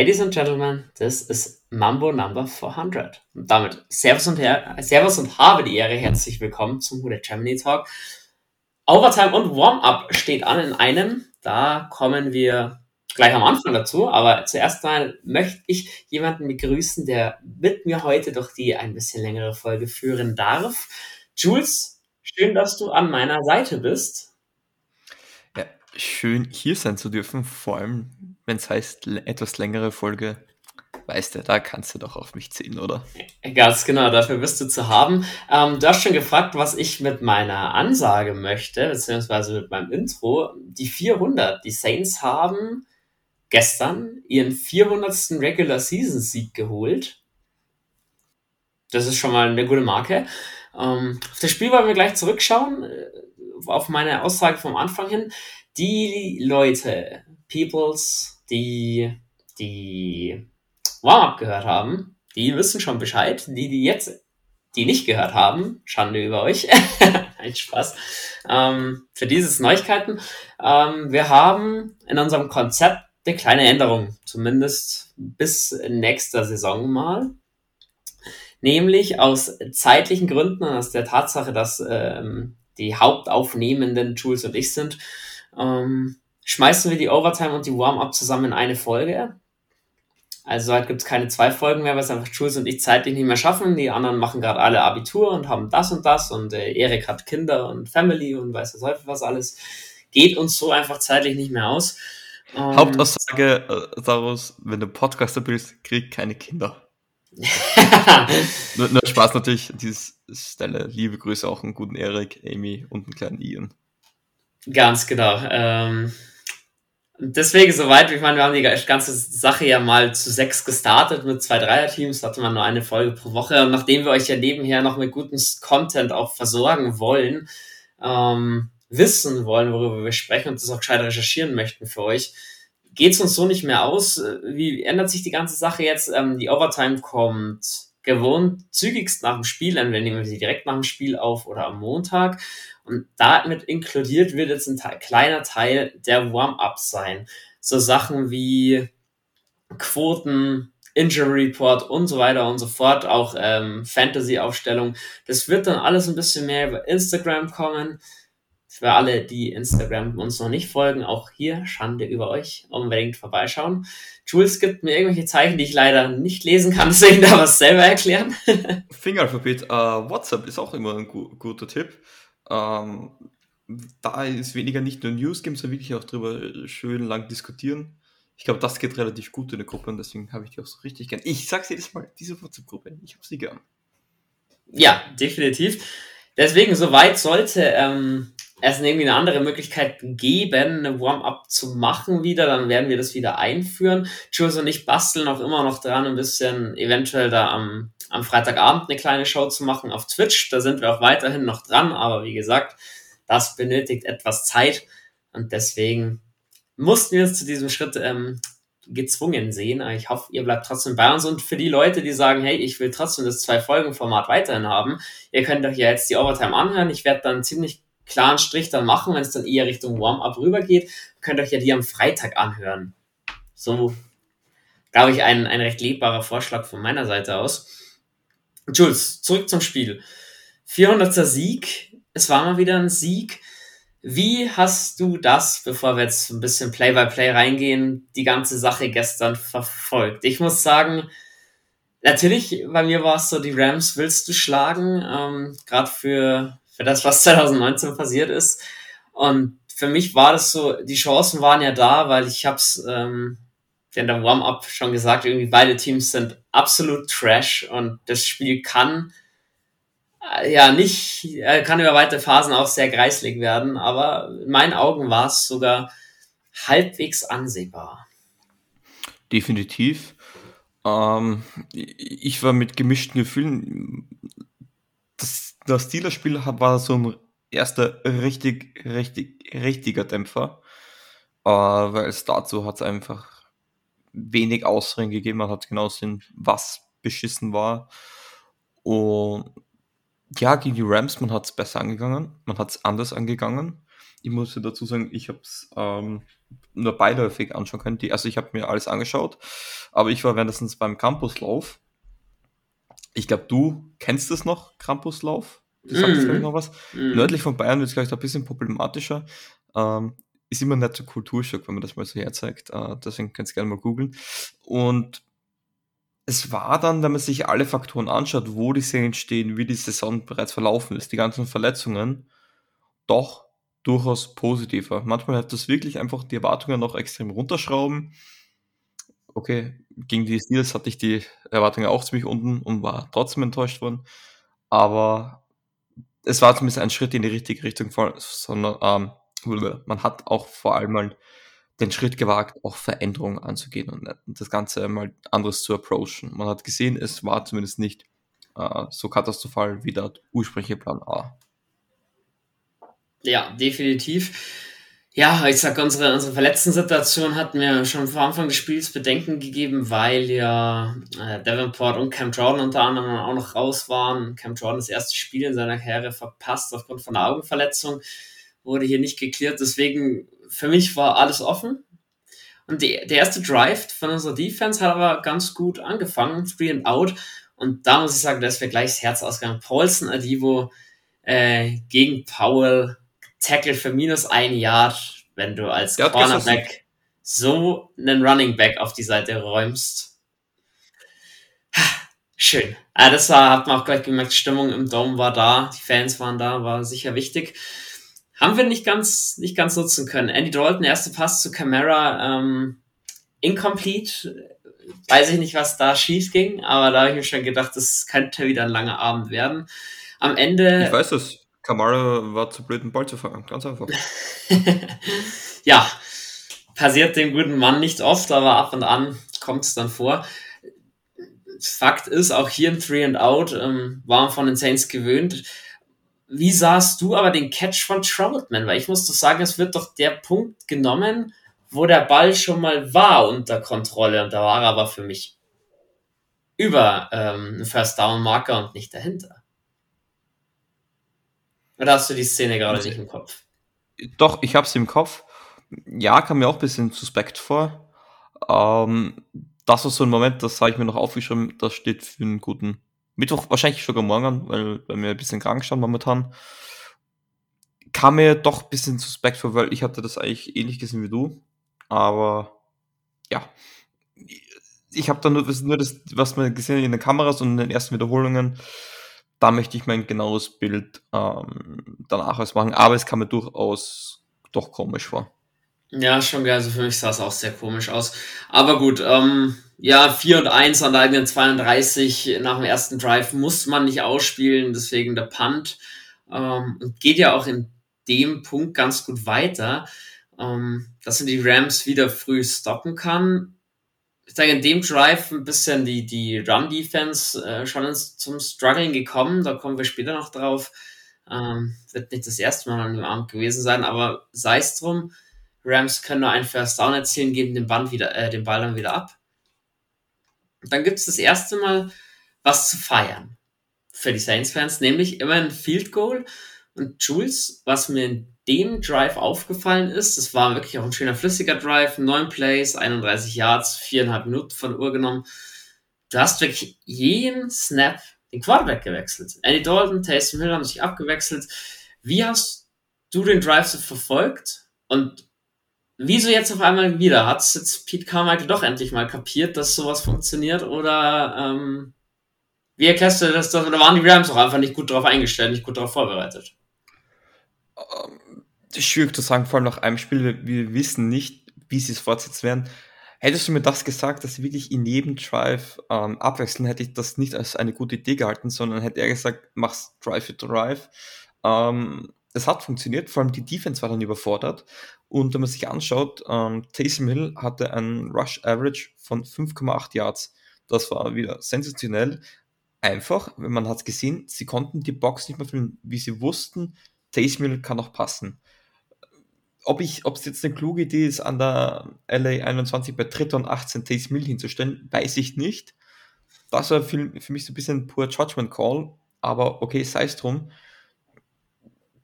Ladies and Gentlemen, this is Mambo Number 400. Und damit Servus und, Her Servus und habe die Ehre, herzlich willkommen zum Hude Germany Talk. Overtime und Warm-Up steht an in einem. Da kommen wir gleich am Anfang dazu. Aber zuerst mal möchte ich jemanden begrüßen, der mit mir heute durch die ein bisschen längere Folge führen darf. Jules, schön, dass du an meiner Seite bist schön hier sein zu dürfen, vor allem wenn es heißt etwas längere Folge. Weißt du, da kannst du doch auf mich ziehen, oder? Ganz genau, dafür bist du zu haben. Ähm, du hast schon gefragt, was ich mit meiner Ansage möchte, beziehungsweise mit meinem Intro. Die 400, die Saints haben gestern ihren 400. Regular Season Sieg geholt. Das ist schon mal eine gute Marke. Ähm, auf das Spiel wollen wir gleich zurückschauen, äh, auf meine Aussage vom Anfang hin die Leute, Peoples, die die Warm-Up gehört haben, die wissen schon Bescheid. Die, die jetzt die nicht gehört haben, Schande über euch. Ein Spaß. Ähm, für dieses Neuigkeiten. Ähm, wir haben in unserem Konzept eine kleine Änderung, zumindest bis nächster Saison mal. Nämlich aus zeitlichen Gründen, aus der Tatsache, dass ähm, die Hauptaufnehmenden Jules und ich sind, ähm, schmeißen wir die Overtime und die Warm-Up zusammen in eine Folge. Also halt gibt es keine zwei Folgen mehr, weil es einfach Jules und ich zeitlich nicht mehr schaffen. Die anderen machen gerade alle Abitur und haben das und das und äh, Erik hat Kinder und Family und weiß was häufig was alles. Geht uns so einfach zeitlich nicht mehr aus. Ähm, Hauptaussage äh, daraus, wenn du Podcaster bist, krieg keine Kinder. nur, nur, Spaß natürlich, dieses Stelle. Liebe Grüße auch einen guten Erik, Amy und einen kleinen Ian. Ganz genau. Ähm, deswegen soweit, ich meine, wir haben die ganze Sache ja mal zu sechs gestartet mit zwei Dreier-Teams, hatte man nur eine Folge pro Woche. Und nachdem wir euch ja nebenher noch mit gutem Content auch versorgen wollen, ähm, wissen wollen, worüber wir sprechen und das auch gescheit recherchieren möchten für euch, geht's uns so nicht mehr aus. Wie ändert sich die ganze Sache jetzt? Ähm, die Overtime kommt gewohnt zügigst nach dem Spiel, nehmen wir sie direkt nach dem Spiel auf oder am Montag. Und damit inkludiert wird jetzt ein kleiner Teil der Warm-Ups sein. So Sachen wie Quoten, Injury Report und so weiter und so fort, auch ähm, Fantasy-Aufstellung. Das wird dann alles ein bisschen mehr über Instagram kommen. Für alle, die Instagram uns noch nicht folgen, auch hier Schande über euch, unbedingt vorbeischauen. Jules gibt mir irgendwelche Zeichen, die ich leider nicht lesen kann, deswegen da was selber erklären. Fingeralphabet, uh, WhatsApp ist auch immer ein gu guter Tipp. Ähm, da ist weniger nicht nur News geben, sondern wirklich auch drüber schön lang diskutieren. Ich glaube, das geht relativ gut in der Gruppe und deswegen habe ich die auch so richtig gern. Ich sag's jedes Mal, diese WhatsApp-Gruppe, ich habe sie gern. Ja, definitiv. Deswegen, soweit sollte ähm, es irgendwie eine andere Möglichkeit geben, eine Warm-up zu machen wieder, dann werden wir das wieder einführen. Jules und ich basteln auch immer noch dran, ein bisschen eventuell da am am Freitagabend eine kleine Show zu machen auf Twitch. Da sind wir auch weiterhin noch dran, aber wie gesagt, das benötigt etwas Zeit und deswegen mussten wir uns zu diesem Schritt ähm, gezwungen sehen. Ich hoffe, ihr bleibt trotzdem bei uns und für die Leute, die sagen, hey, ich will trotzdem das Zwei-Folgen-Format weiterhin haben, ihr könnt euch ja jetzt die Overtime anhören. Ich werde dann ziemlich klaren Strich dann machen, wenn es dann eher Richtung Warm-up rübergeht. Könnt euch ja die am Freitag anhören. So, glaube ich, ein, ein recht lebbarer Vorschlag von meiner Seite aus. Jules, zurück zum Spiel. 400. Sieg. Es war mal wieder ein Sieg. Wie hast du das, bevor wir jetzt ein bisschen Play-by-Play -play reingehen, die ganze Sache gestern verfolgt? Ich muss sagen, natürlich, bei mir war es so, die Rams willst du schlagen, ähm, gerade für, für das, was 2019 passiert ist. Und für mich war das so, die Chancen waren ja da, weil ich hab's ähm, in der Warm-up schon gesagt, irgendwie beide Teams sind absolut trash und das Spiel kann äh, ja nicht, äh, kann über weite Phasen auch sehr greislig werden, aber in meinen Augen war es sogar halbwegs ansehbar. Definitiv. Ähm, ich war mit gemischten Gefühlen. Das, Steelers-Spiel war so ein erster richtig, richtig, richtiger Dämpfer, äh, weil es dazu hat es einfach wenig Ausreden gegeben. Man hat genau gesehen, was beschissen war. Und ja, gegen die Rams, man hat es besser angegangen, man hat es anders angegangen. Ich muss dazu sagen, ich habe es ähm, nur beiläufig anschauen können. Die, also ich habe mir alles angeschaut, aber ich war währenddessen beim Campuslauf. Ich glaube, du kennst es noch, Campuslauf. Du sagst mm. noch was. Mm. Nördlich von Bayern wird es, glaube ich, ein bisschen problematischer. Ähm, ist immer nicht so Kulturschock, wenn man das mal so herzeigt. Äh, deswegen könnt ihr gerne mal googeln. Und es war dann, wenn man sich alle Faktoren anschaut, wo die Serien stehen, wie die Saison bereits verlaufen ist, die ganzen Verletzungen, doch durchaus positiver. Manchmal hat das wirklich einfach die Erwartungen noch extrem runterschrauben. Okay, gegen die Steelers hatte ich die Erwartungen auch ziemlich unten und war trotzdem enttäuscht worden. Aber es war zumindest ein Schritt in die richtige Richtung, sondern ähm, man hat auch vor allem mal den Schritt gewagt, auch Veränderungen anzugehen und das Ganze mal anderes zu approachen. Man hat gesehen, es war zumindest nicht äh, so katastrophal wie der ursprüngliche Plan A. Ja, definitiv. Ja, ich sag, unsere, unsere verletzten Situation hat mir schon vor Anfang des Spiels Bedenken gegeben, weil ja äh, Davenport und Cam Jordan unter anderem auch noch raus waren. Cam Jordan das erste Spiel in seiner Karriere verpasst aufgrund von einer Augenverletzung, wurde hier nicht geklärt. Deswegen, für mich war alles offen. Und die, der erste Drive von unserer Defense hat aber ganz gut angefangen, three and out. Und da muss ich sagen, da ist gleich das Herz ausgegangen. Paulson Adivo äh, gegen Powell Tackle für minus ein Yard, wenn du als Cornerback so einen Running Back auf die Seite räumst. Schön. Ah, das war, hat man auch gleich gemerkt, Stimmung im Dome war da, die Fans waren da, war sicher wichtig. Haben wir nicht ganz, nicht ganz nutzen können. Andy Dalton, erste Pass zu Camara, ähm, incomplete. Weiß ich nicht, was da schief ging, aber da habe ich mir schon gedacht, das könnte wieder ein langer Abend werden. Am Ende. Ich weiß es. Kamara war zu blöd, den Ball zu fangen. Ganz einfach. ja, passiert dem guten Mann nicht oft, aber ab und an kommt es dann vor. Fakt ist, auch hier ein Three and Out ähm, waren von den Saints gewöhnt. Wie sahst du aber den Catch von Troutman? Weil ich muss doch sagen, es wird doch der Punkt genommen, wo der Ball schon mal war unter Kontrolle und da war er aber für mich über ähm, First Down Marker und nicht dahinter. Oder hast du die Szene gerade also, nicht im Kopf? Doch, ich habe sie im Kopf. Ja, kam mir auch ein bisschen suspekt vor. Ähm, das war so ein Moment, das habe ich mir noch aufgeschrieben, das steht für einen guten Mittwoch, wahrscheinlich sogar morgen, weil, weil mir ein bisschen krank stand momentan. Kam mir doch ein bisschen suspekt vor, weil ich hatte das eigentlich ähnlich gesehen wie du. Aber ja, ich habe dann nur, nur das, was man gesehen hat in den Kameras und in den ersten Wiederholungen da möchte ich mein genaues Bild ähm, danach aus machen, aber es kam mir durchaus doch komisch vor. Ja, schon geil. Also für mich sah es auch sehr komisch aus. Aber gut, ähm, ja, 4 und 1 an der eigenen 32 nach dem ersten Drive muss man nicht ausspielen, deswegen der Punt. Ähm, geht ja auch in dem Punkt ganz gut weiter, ähm, dass man die Rams wieder früh stoppen kann ich sage, in dem Drive ein bisschen die, die Run-Defense äh, schon ins, zum Struggling gekommen. Da kommen wir später noch drauf. Ähm, wird nicht das erste Mal an dem Abend gewesen sein, aber sei es drum. Rams können nur einen First Down erzielen, geben den, Band wieder, äh, den Ball dann wieder ab. Und dann gibt es das erste Mal was zu feiern für die Saints-Fans, nämlich immer ein Field Goal. Und Jules, was mir in dem Drive aufgefallen ist. Das war wirklich auch ein schöner flüssiger Drive, neun Plays, 31 Yards, viereinhalb Minuten von Uhr genommen. Du hast wirklich jeden Snap den Quarterback gewechselt. Andy Dalton, Taysom Hill haben sich abgewechselt. Wie hast du den Drive so verfolgt? Und wieso jetzt auf einmal wieder? Hat es jetzt Pete Carmichael doch endlich mal kapiert, dass sowas funktioniert? Oder ähm, wie erklärst du das? Oder waren die Rams auch einfach nicht gut darauf eingestellt, nicht gut darauf vorbereitet? Schwierig zu sagen, vor allem nach einem Spiel. Wir wissen nicht, wie sie es fortsetzen werden. Hättest du mir das gesagt, dass sie wirklich in jedem Drive ähm, abwechseln, hätte ich das nicht als eine gute Idee gehalten, sondern hätte er gesagt, mach's Drive für Drive. Ähm, es hat funktioniert, vor allem die Defense war dann überfordert. Und wenn man sich anschaut, ähm, Taysom Hill hatte ein Rush Average von 5,8 Yards. Das war wieder sensationell. Einfach, wenn man hat gesehen, sie konnten die Box nicht mehr füllen, wie sie wussten, Taysom Hill kann auch passen ob ich, ob es jetzt eine kluge Idee ist, an der LA 21 bei Dritter und 18 Taste Mill hinzustellen, weiß ich nicht. Das war für, für mich so ein bisschen ein pur Judgment Call, aber okay, sei es drum.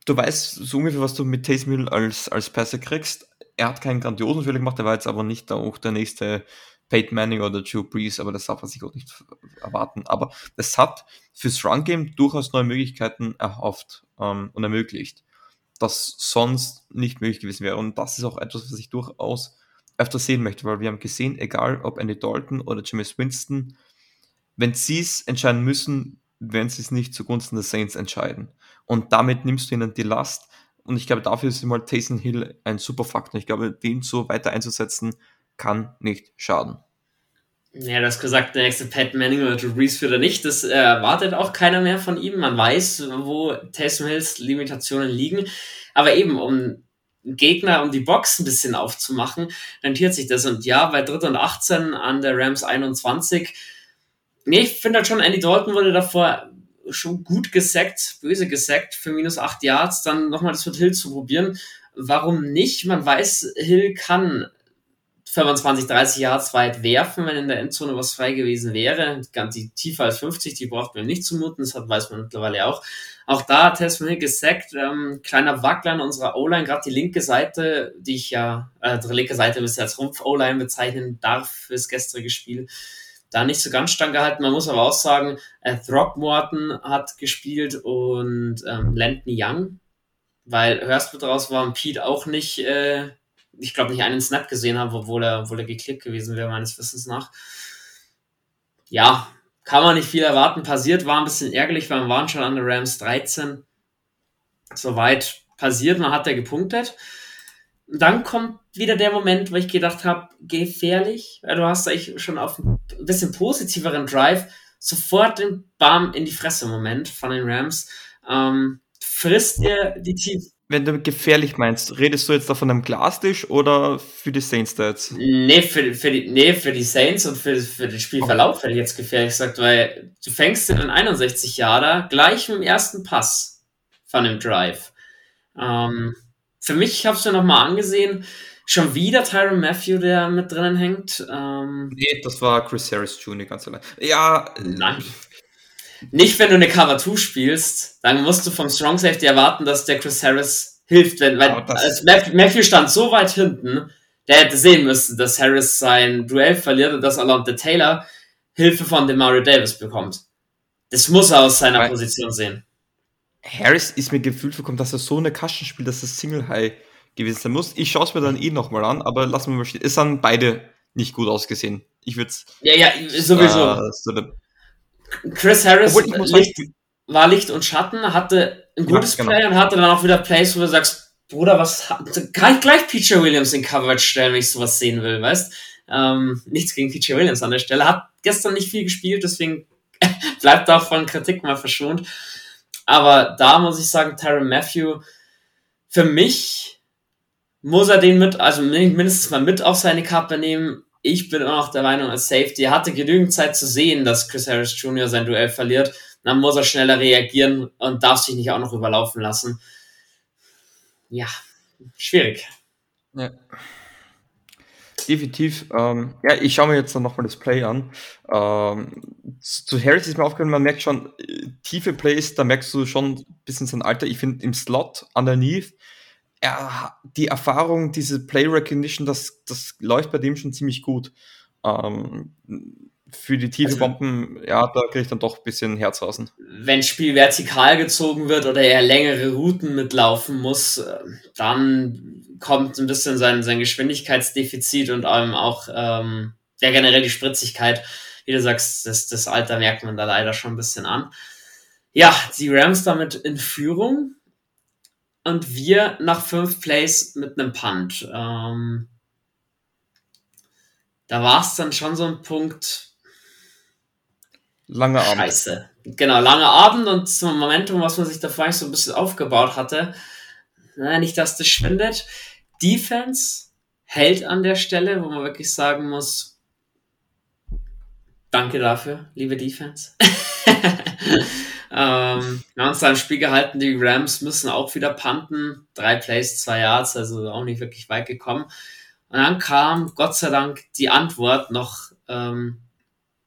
du weißt so ungefähr, was du mit Taysom Hill als, als Passer kriegst. Er hat keinen grandiosen Fehler gemacht, er war jetzt aber nicht auch der nächste Peyton Manning oder Joe Brees, aber das darf man sich auch nicht erwarten. Aber es hat fürs Run-Game durchaus neue Möglichkeiten erhofft ähm, und ermöglicht, das sonst nicht möglich gewesen wäre. Und das ist auch etwas, was ich durchaus öfter sehen möchte, weil wir haben gesehen, egal ob Andy Dalton oder Jameis Winston, wenn sie es entscheiden müssen, werden sie es nicht zugunsten der Saints entscheiden. Und damit nimmst du ihnen die Last. Und ich glaube, dafür ist mal Taysom Hill ein super Faktor. Ich glaube, den so weiter einzusetzen, kann nicht schaden. Ja, du hast gesagt, der nächste Pat Manning oder Drew Brees führt er nicht. Das erwartet auch keiner mehr von ihm. Man weiß, wo Taysom Hills Limitationen liegen. Aber eben, um Gegner, um die Box ein bisschen aufzumachen, rentiert sich das. Und ja, bei 3. und 18 an der Rams 21. Nee, ich finde halt schon, Andy Dalton wurde davor schon gut gesackt, böse gesackt für minus 8 Yards, dann nochmal das mit Hill zu probieren. Warum nicht? Man weiß, Hill kann 25, 30 Yards weit werfen, wenn in der Endzone was frei gewesen wäre. Die tiefer als 50, die braucht man nicht zumuten, das weiß man mittlerweile auch. Auch da hat Tessman Hill gesackt, ähm, kleiner Wackler in unserer O-Line, gerade die linke Seite, die ich ja, äh, die linke Seite müsste als Rumpf-O-Line bezeichnen darf fürs gestrige Spiel. Da nicht so ganz stand gehalten. Man muss aber auch sagen, äh, Throckmorton hat gespielt und ähm, Landon Young, weil Hurst draus war und Pete auch nicht äh, ich glaube, nicht einen Snap gesehen habe, obwohl er, obwohl er geklickt gewesen wäre, meines Wissens nach. Ja, kann man nicht viel erwarten. Passiert war ein bisschen ärgerlich, weil wir waren schon an der Rams 13. Soweit passiert, man hat er gepunktet. Und dann kommt wieder der Moment, wo ich gedacht habe, gefährlich, du hast eigentlich schon auf ein bisschen positiveren Drive sofort den Bam in die Fresse Moment von den Rams. Ähm, frisst dir die Team wenn du gefährlich meinst, redest du jetzt da von einem Glastisch oder für die Saints da jetzt? Nee, für, für, die, nee, für die Saints und für, für den Spielverlauf hätte ich jetzt gefährlich gesagt, weil du fängst in 61 Jahre gleich mit dem ersten Pass von dem Drive. Ähm, für mich, ich habe es mir nochmal angesehen, schon wieder Tyron Matthew, der mit drinnen hängt. Ähm, nee, das war Chris Harris Jr. ganz allein. Ja, nein. Nicht, wenn du eine Cover 2 spielst, dann musst du vom Strong Safety erwarten, dass der Chris Harris hilft, wenn, weil als Matthew stand so weit hinten, der hätte sehen müssen, dass Harris sein Duell verliert und dass Alonte Taylor Hilfe von Demario Davis bekommt. Das muss er aus seiner weil Position sehen. Harris ist mir gefühlt vorkommen, dass er so eine Kasten spielt, dass das Single High gewesen sein muss. Ich schaue es mir dann eh nochmal an, aber lassen wir mal stehen. Es haben beide nicht gut ausgesehen. Ich würde es. Ja, ja, sowieso. Äh, so Chris Harris Licht, war Licht und Schatten, hatte ein gutes ja, genau. Play und hatte dann auch wieder Plays, wo du sagst, Bruder, was kann ich gleich PJ Williams in Coverage stellen, wenn ich sowas sehen will, weißt? Ähm, nichts gegen PJ Williams an der Stelle. Hat gestern nicht viel gespielt, deswegen bleibt auch von Kritik mal verschont. Aber da muss ich sagen, Tyron Matthew, für mich muss er den mit, also mindestens mal mit auf seine Kappe nehmen ich bin noch der Meinung, als Safety, hatte genügend Zeit zu sehen, dass Chris Harris Jr. sein Duell verliert. Dann muss er schneller reagieren und darf sich nicht auch noch überlaufen lassen. Ja, schwierig. Ja. Definitiv. Ähm, ja, ich schaue mir jetzt dann nochmal das Play an. Ähm, zu Harris ist mir aufgefallen, man merkt schon, äh, tiefe Plays, da merkst du schon ein bisschen sein Alter. Ich finde im Slot underneath er, die Erfahrung, diese Play Recognition, das, das läuft bei dem schon ziemlich gut. Ähm, für die tiefe also, Bomben, ja, da kriege ich dann doch ein bisschen Herz raus. Wenn Spiel vertikal gezogen wird oder er längere Routen mitlaufen muss, äh, dann kommt ein bisschen sein, sein Geschwindigkeitsdefizit und ähm, auch ähm, ja, generell die Spritzigkeit. Wie du sagst, das, das Alter merkt man da leider schon ein bisschen an. Ja, die Rams damit in Führung und wir nach fünf Plays mit einem Punt. Ähm, da war es dann schon so ein Punkt. Lange Abend. Scheiße. Genau, lange Abend und zum Momentum, was man sich da vielleicht so ein bisschen aufgebaut hatte. Naja, nicht, dass das schwindet. Defense hält an der Stelle, wo man wirklich sagen muss, danke dafür, liebe Defense. Ähm, wir haben uns da im Spiel gehalten, die Rams müssen auch wieder punten. Drei Plays, zwei Yards, also auch nicht wirklich weit gekommen. Und dann kam Gott sei Dank die Antwort noch ähm,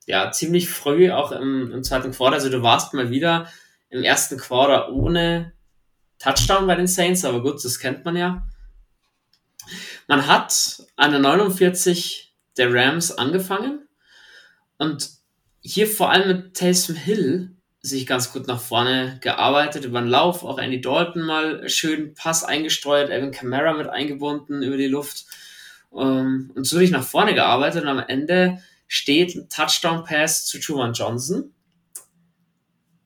ja, ziemlich früh, auch im, im zweiten Quarter. Also du warst mal wieder im ersten Quarter ohne Touchdown bei den Saints, aber gut, das kennt man ja. Man hat an der 49 der Rams angefangen und hier vor allem mit Taysom Hill sich ganz gut nach vorne gearbeitet, über den Lauf, auch Andy Dalton mal schön Pass eingesteuert, Evan Kamara mit eingebunden über die Luft ähm, und so sich nach vorne gearbeitet und am Ende steht ein Touchdown-Pass zu Juwan Johnson.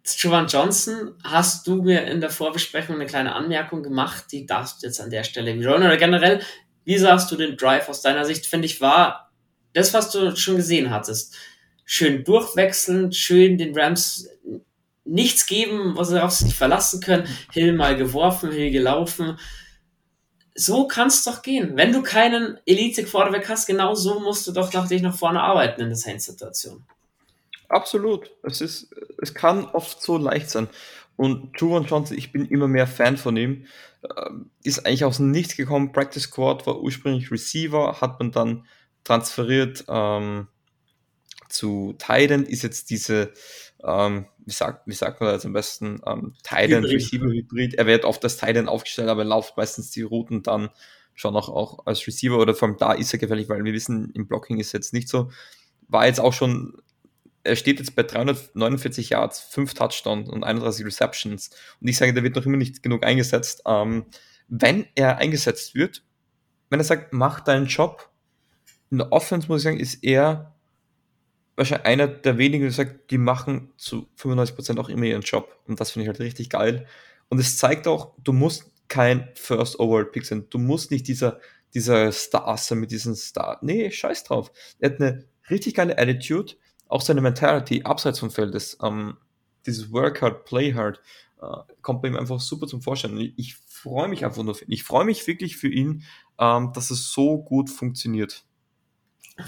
Juwan Johnson hast du mir in der Vorbesprechung eine kleine Anmerkung gemacht, die darfst du jetzt an der Stelle wiederholen oder generell, wie sahst du den Drive aus deiner Sicht? Finde ich war das, was du schon gesehen hattest schön durchwechselnd, schön den Rams nichts geben, was sie auf sich verlassen können. Hill mal geworfen, Hill gelaufen. So kann es doch gehen. Wenn du keinen Elite-Quarterback hast, genau so musst du doch nach dich nach vorne arbeiten in der Saints-Situation. Absolut. Es ist, es kann oft so leicht sein. Und Juwan Johnson, ich bin immer mehr Fan von ihm, ähm, ist eigentlich aus dem Nichts gekommen. Practice Squad war ursprünglich Receiver, hat man dann transferiert ähm, zu Titan ist jetzt diese, ähm, wie, sagt, wie sagt man das am besten, ähm, Titan Receiver Hybrid. Er wird oft als Titan aufgestellt, aber er läuft meistens die Routen dann schon auch, auch als Receiver oder vor allem da ist er gefährlich, weil wir wissen, im Blocking ist jetzt nicht so. War jetzt auch schon, er steht jetzt bei 349 Yards, 5 Touchdowns und 31 Receptions. Und ich sage, der wird noch immer nicht genug eingesetzt. Ähm, wenn er eingesetzt wird, wenn er sagt, mach deinen Job, in der Offense muss ich sagen, ist er wahrscheinlich einer der wenigen, der sagt, die machen zu 95% auch immer ihren Job. Und das finde ich halt richtig geil. Und es zeigt auch, du musst kein First Overall Pick sein. Du musst nicht dieser, dieser Star sein mit diesem Star. Nee, scheiß drauf. Er hat eine richtig geile Attitude, auch seine Mentality abseits vom Feld ist. Ähm, dieses Work hard, play hard, äh, kommt bei ihm einfach super zum Vorschein. Ich, ich freue mich einfach nur für ihn. Ich freue mich wirklich für ihn, ähm, dass es so gut funktioniert.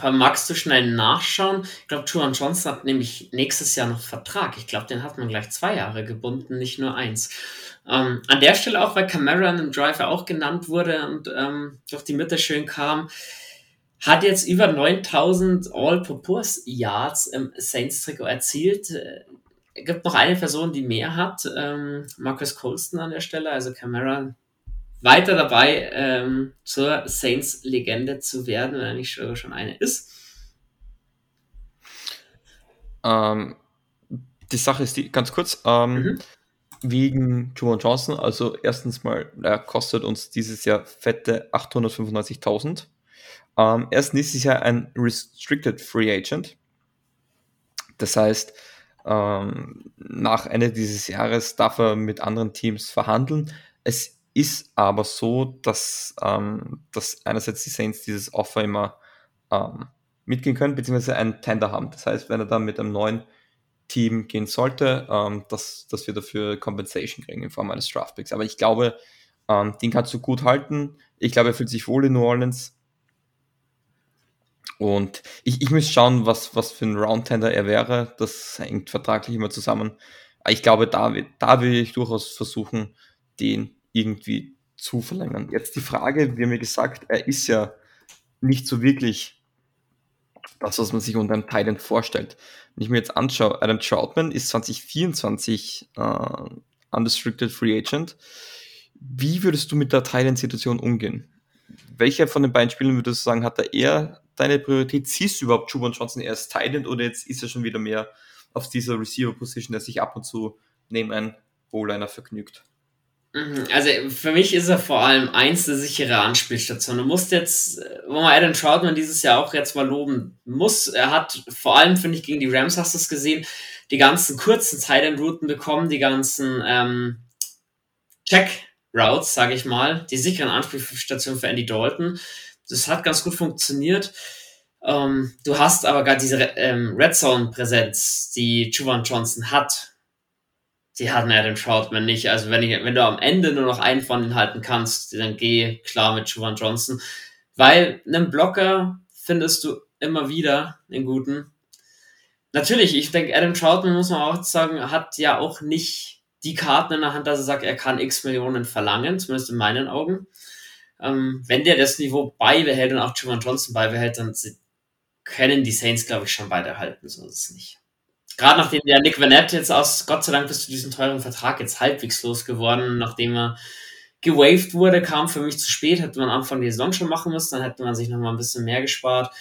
Magst du schnell nachschauen? Ich glaube, Juan Johnson hat nämlich nächstes Jahr noch Vertrag. Ich glaube, den hat man gleich zwei Jahre gebunden, nicht nur eins. Ähm, an der Stelle auch, weil Camara in dem Driver auch genannt wurde und ähm, durch die Mitte schön kam, hat jetzt über 9000 All-Purpose Yards im Saints-Trikot erzielt. Es äh, gibt noch eine Person, die mehr hat, ähm, Marcus Colston an der Stelle, also Camara weiter dabei, ähm, zur Saints-Legende zu werden, wenn er nicht schon eine ist. Ähm, die Sache ist die, ganz kurz, ähm, mhm. wegen Juwan Johnson, also erstens mal, er kostet uns dieses Jahr fette 895.000. Ähm, er ist nächstes Jahr ein Restricted Free Agent. Das heißt, ähm, nach Ende dieses Jahres darf er mit anderen Teams verhandeln. Es ist aber so, dass, ähm, dass einerseits die Saints dieses Offer immer ähm, mitgehen können, beziehungsweise einen Tender haben. Das heißt, wenn er dann mit einem neuen Team gehen sollte, ähm, dass, dass wir dafür Compensation kriegen in Form eines Draftpicks. Aber ich glaube, ähm, den kannst du gut halten. Ich glaube, er fühlt sich wohl in New Orleans. Und ich, ich muss schauen, was, was für ein Round-Tender er wäre. Das hängt vertraglich immer zusammen. Ich glaube, da, da will ich durchaus versuchen, den irgendwie zu verlängern. Jetzt die Frage, wir haben ja gesagt, er ist ja nicht so wirklich das, was man sich unter einem Thailand vorstellt. Wenn ich mir jetzt anschaue, Adam Troutman ist 2024 äh, Unrestricted Free Agent. Wie würdest du mit der Thailand-Situation umgehen? Welcher von den beiden Spielern würdest du sagen, hat er eher deine Priorität? Siehst du überhaupt Juban Johnson erst Thailand oder jetzt ist er schon wieder mehr auf dieser Receiver-Position, der sich ab und zu neben einen O-Liner vergnügt? Mhm, also für mich ist er vor allem eins eine sichere Anspielstation. Du musst jetzt, wo man Adam Troutman dieses Jahr auch jetzt mal loben muss, er hat vor allem, finde ich, gegen die Rams hast du es gesehen, die ganzen kurzen Tight-End-Routen bekommen, die ganzen ähm, Check-Routes, sage ich mal, die sicheren Anspielstationen für Andy Dalton. Das hat ganz gut funktioniert. Ähm, du hast aber gerade diese ähm, Red Zone-Präsenz, die Juwan Johnson hat die hatten den Troutman nicht. Also wenn, ich, wenn du am Ende nur noch einen von ihnen halten kannst, dann geh klar mit Juwan Johnson. Weil einen Blocker findest du immer wieder einen guten. Natürlich, ich denke, Adam Troutman, muss man auch sagen, hat ja auch nicht die Karten in der Hand, dass er sagt, er kann x Millionen verlangen, zumindest in meinen Augen. Ähm, wenn der das Niveau beibehält und auch Juwan Johnson beibehält, dann können die Saints, glaube ich, schon weiterhalten, so ist es nicht. Gerade nachdem der Nick Vanette jetzt aus, Gott sei Dank bis zu diesem teuren Vertrag jetzt halbwegs losgeworden, nachdem er gewaved wurde, kam für mich zu spät, hätte man Anfang die Saison schon machen müssen, dann hätte man sich nochmal ein bisschen mehr gespart.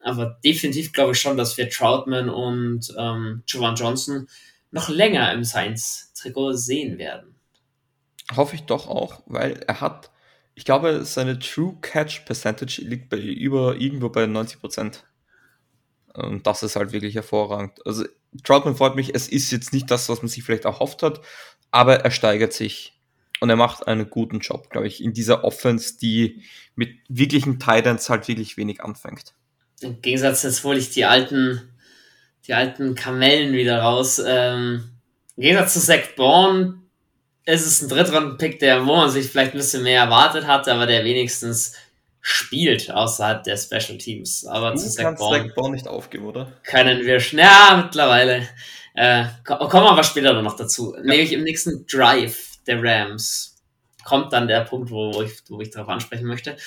Aber definitiv glaube ich schon, dass wir Troutman und ähm, Jovan Johnson noch länger im Science-Trikot sehen werden. Hoffe ich doch auch, weil er hat, ich glaube, seine True Catch Percentage liegt bei über irgendwo bei 90 Prozent. Und das ist halt wirklich hervorragend. Also Troutman freut mich, es ist jetzt nicht das, was man sich vielleicht erhofft hat, aber er steigert sich und er macht einen guten Job, glaube ich, in dieser Offense, die mit wirklichen Titans halt wirklich wenig anfängt. Im Gegensatz jetzt hole ich die alten, die alten Kamellen wieder raus. Ähm, Im Gegensatz zu Zach Bourne ist es ein Drittrunden-Pick, der, wo man sich vielleicht ein bisschen mehr erwartet hatte, aber der wenigstens spielt außerhalb der Special Teams. Aber du zu Zach Bourne, Bourne nicht aufgeben, oder? Können wir schnell, ja, mittlerweile. Äh, kommen wir aber später noch dazu. Ja. Nämlich im nächsten Drive der Rams kommt dann der Punkt, wo, wo ich, wo ich darauf ansprechen möchte.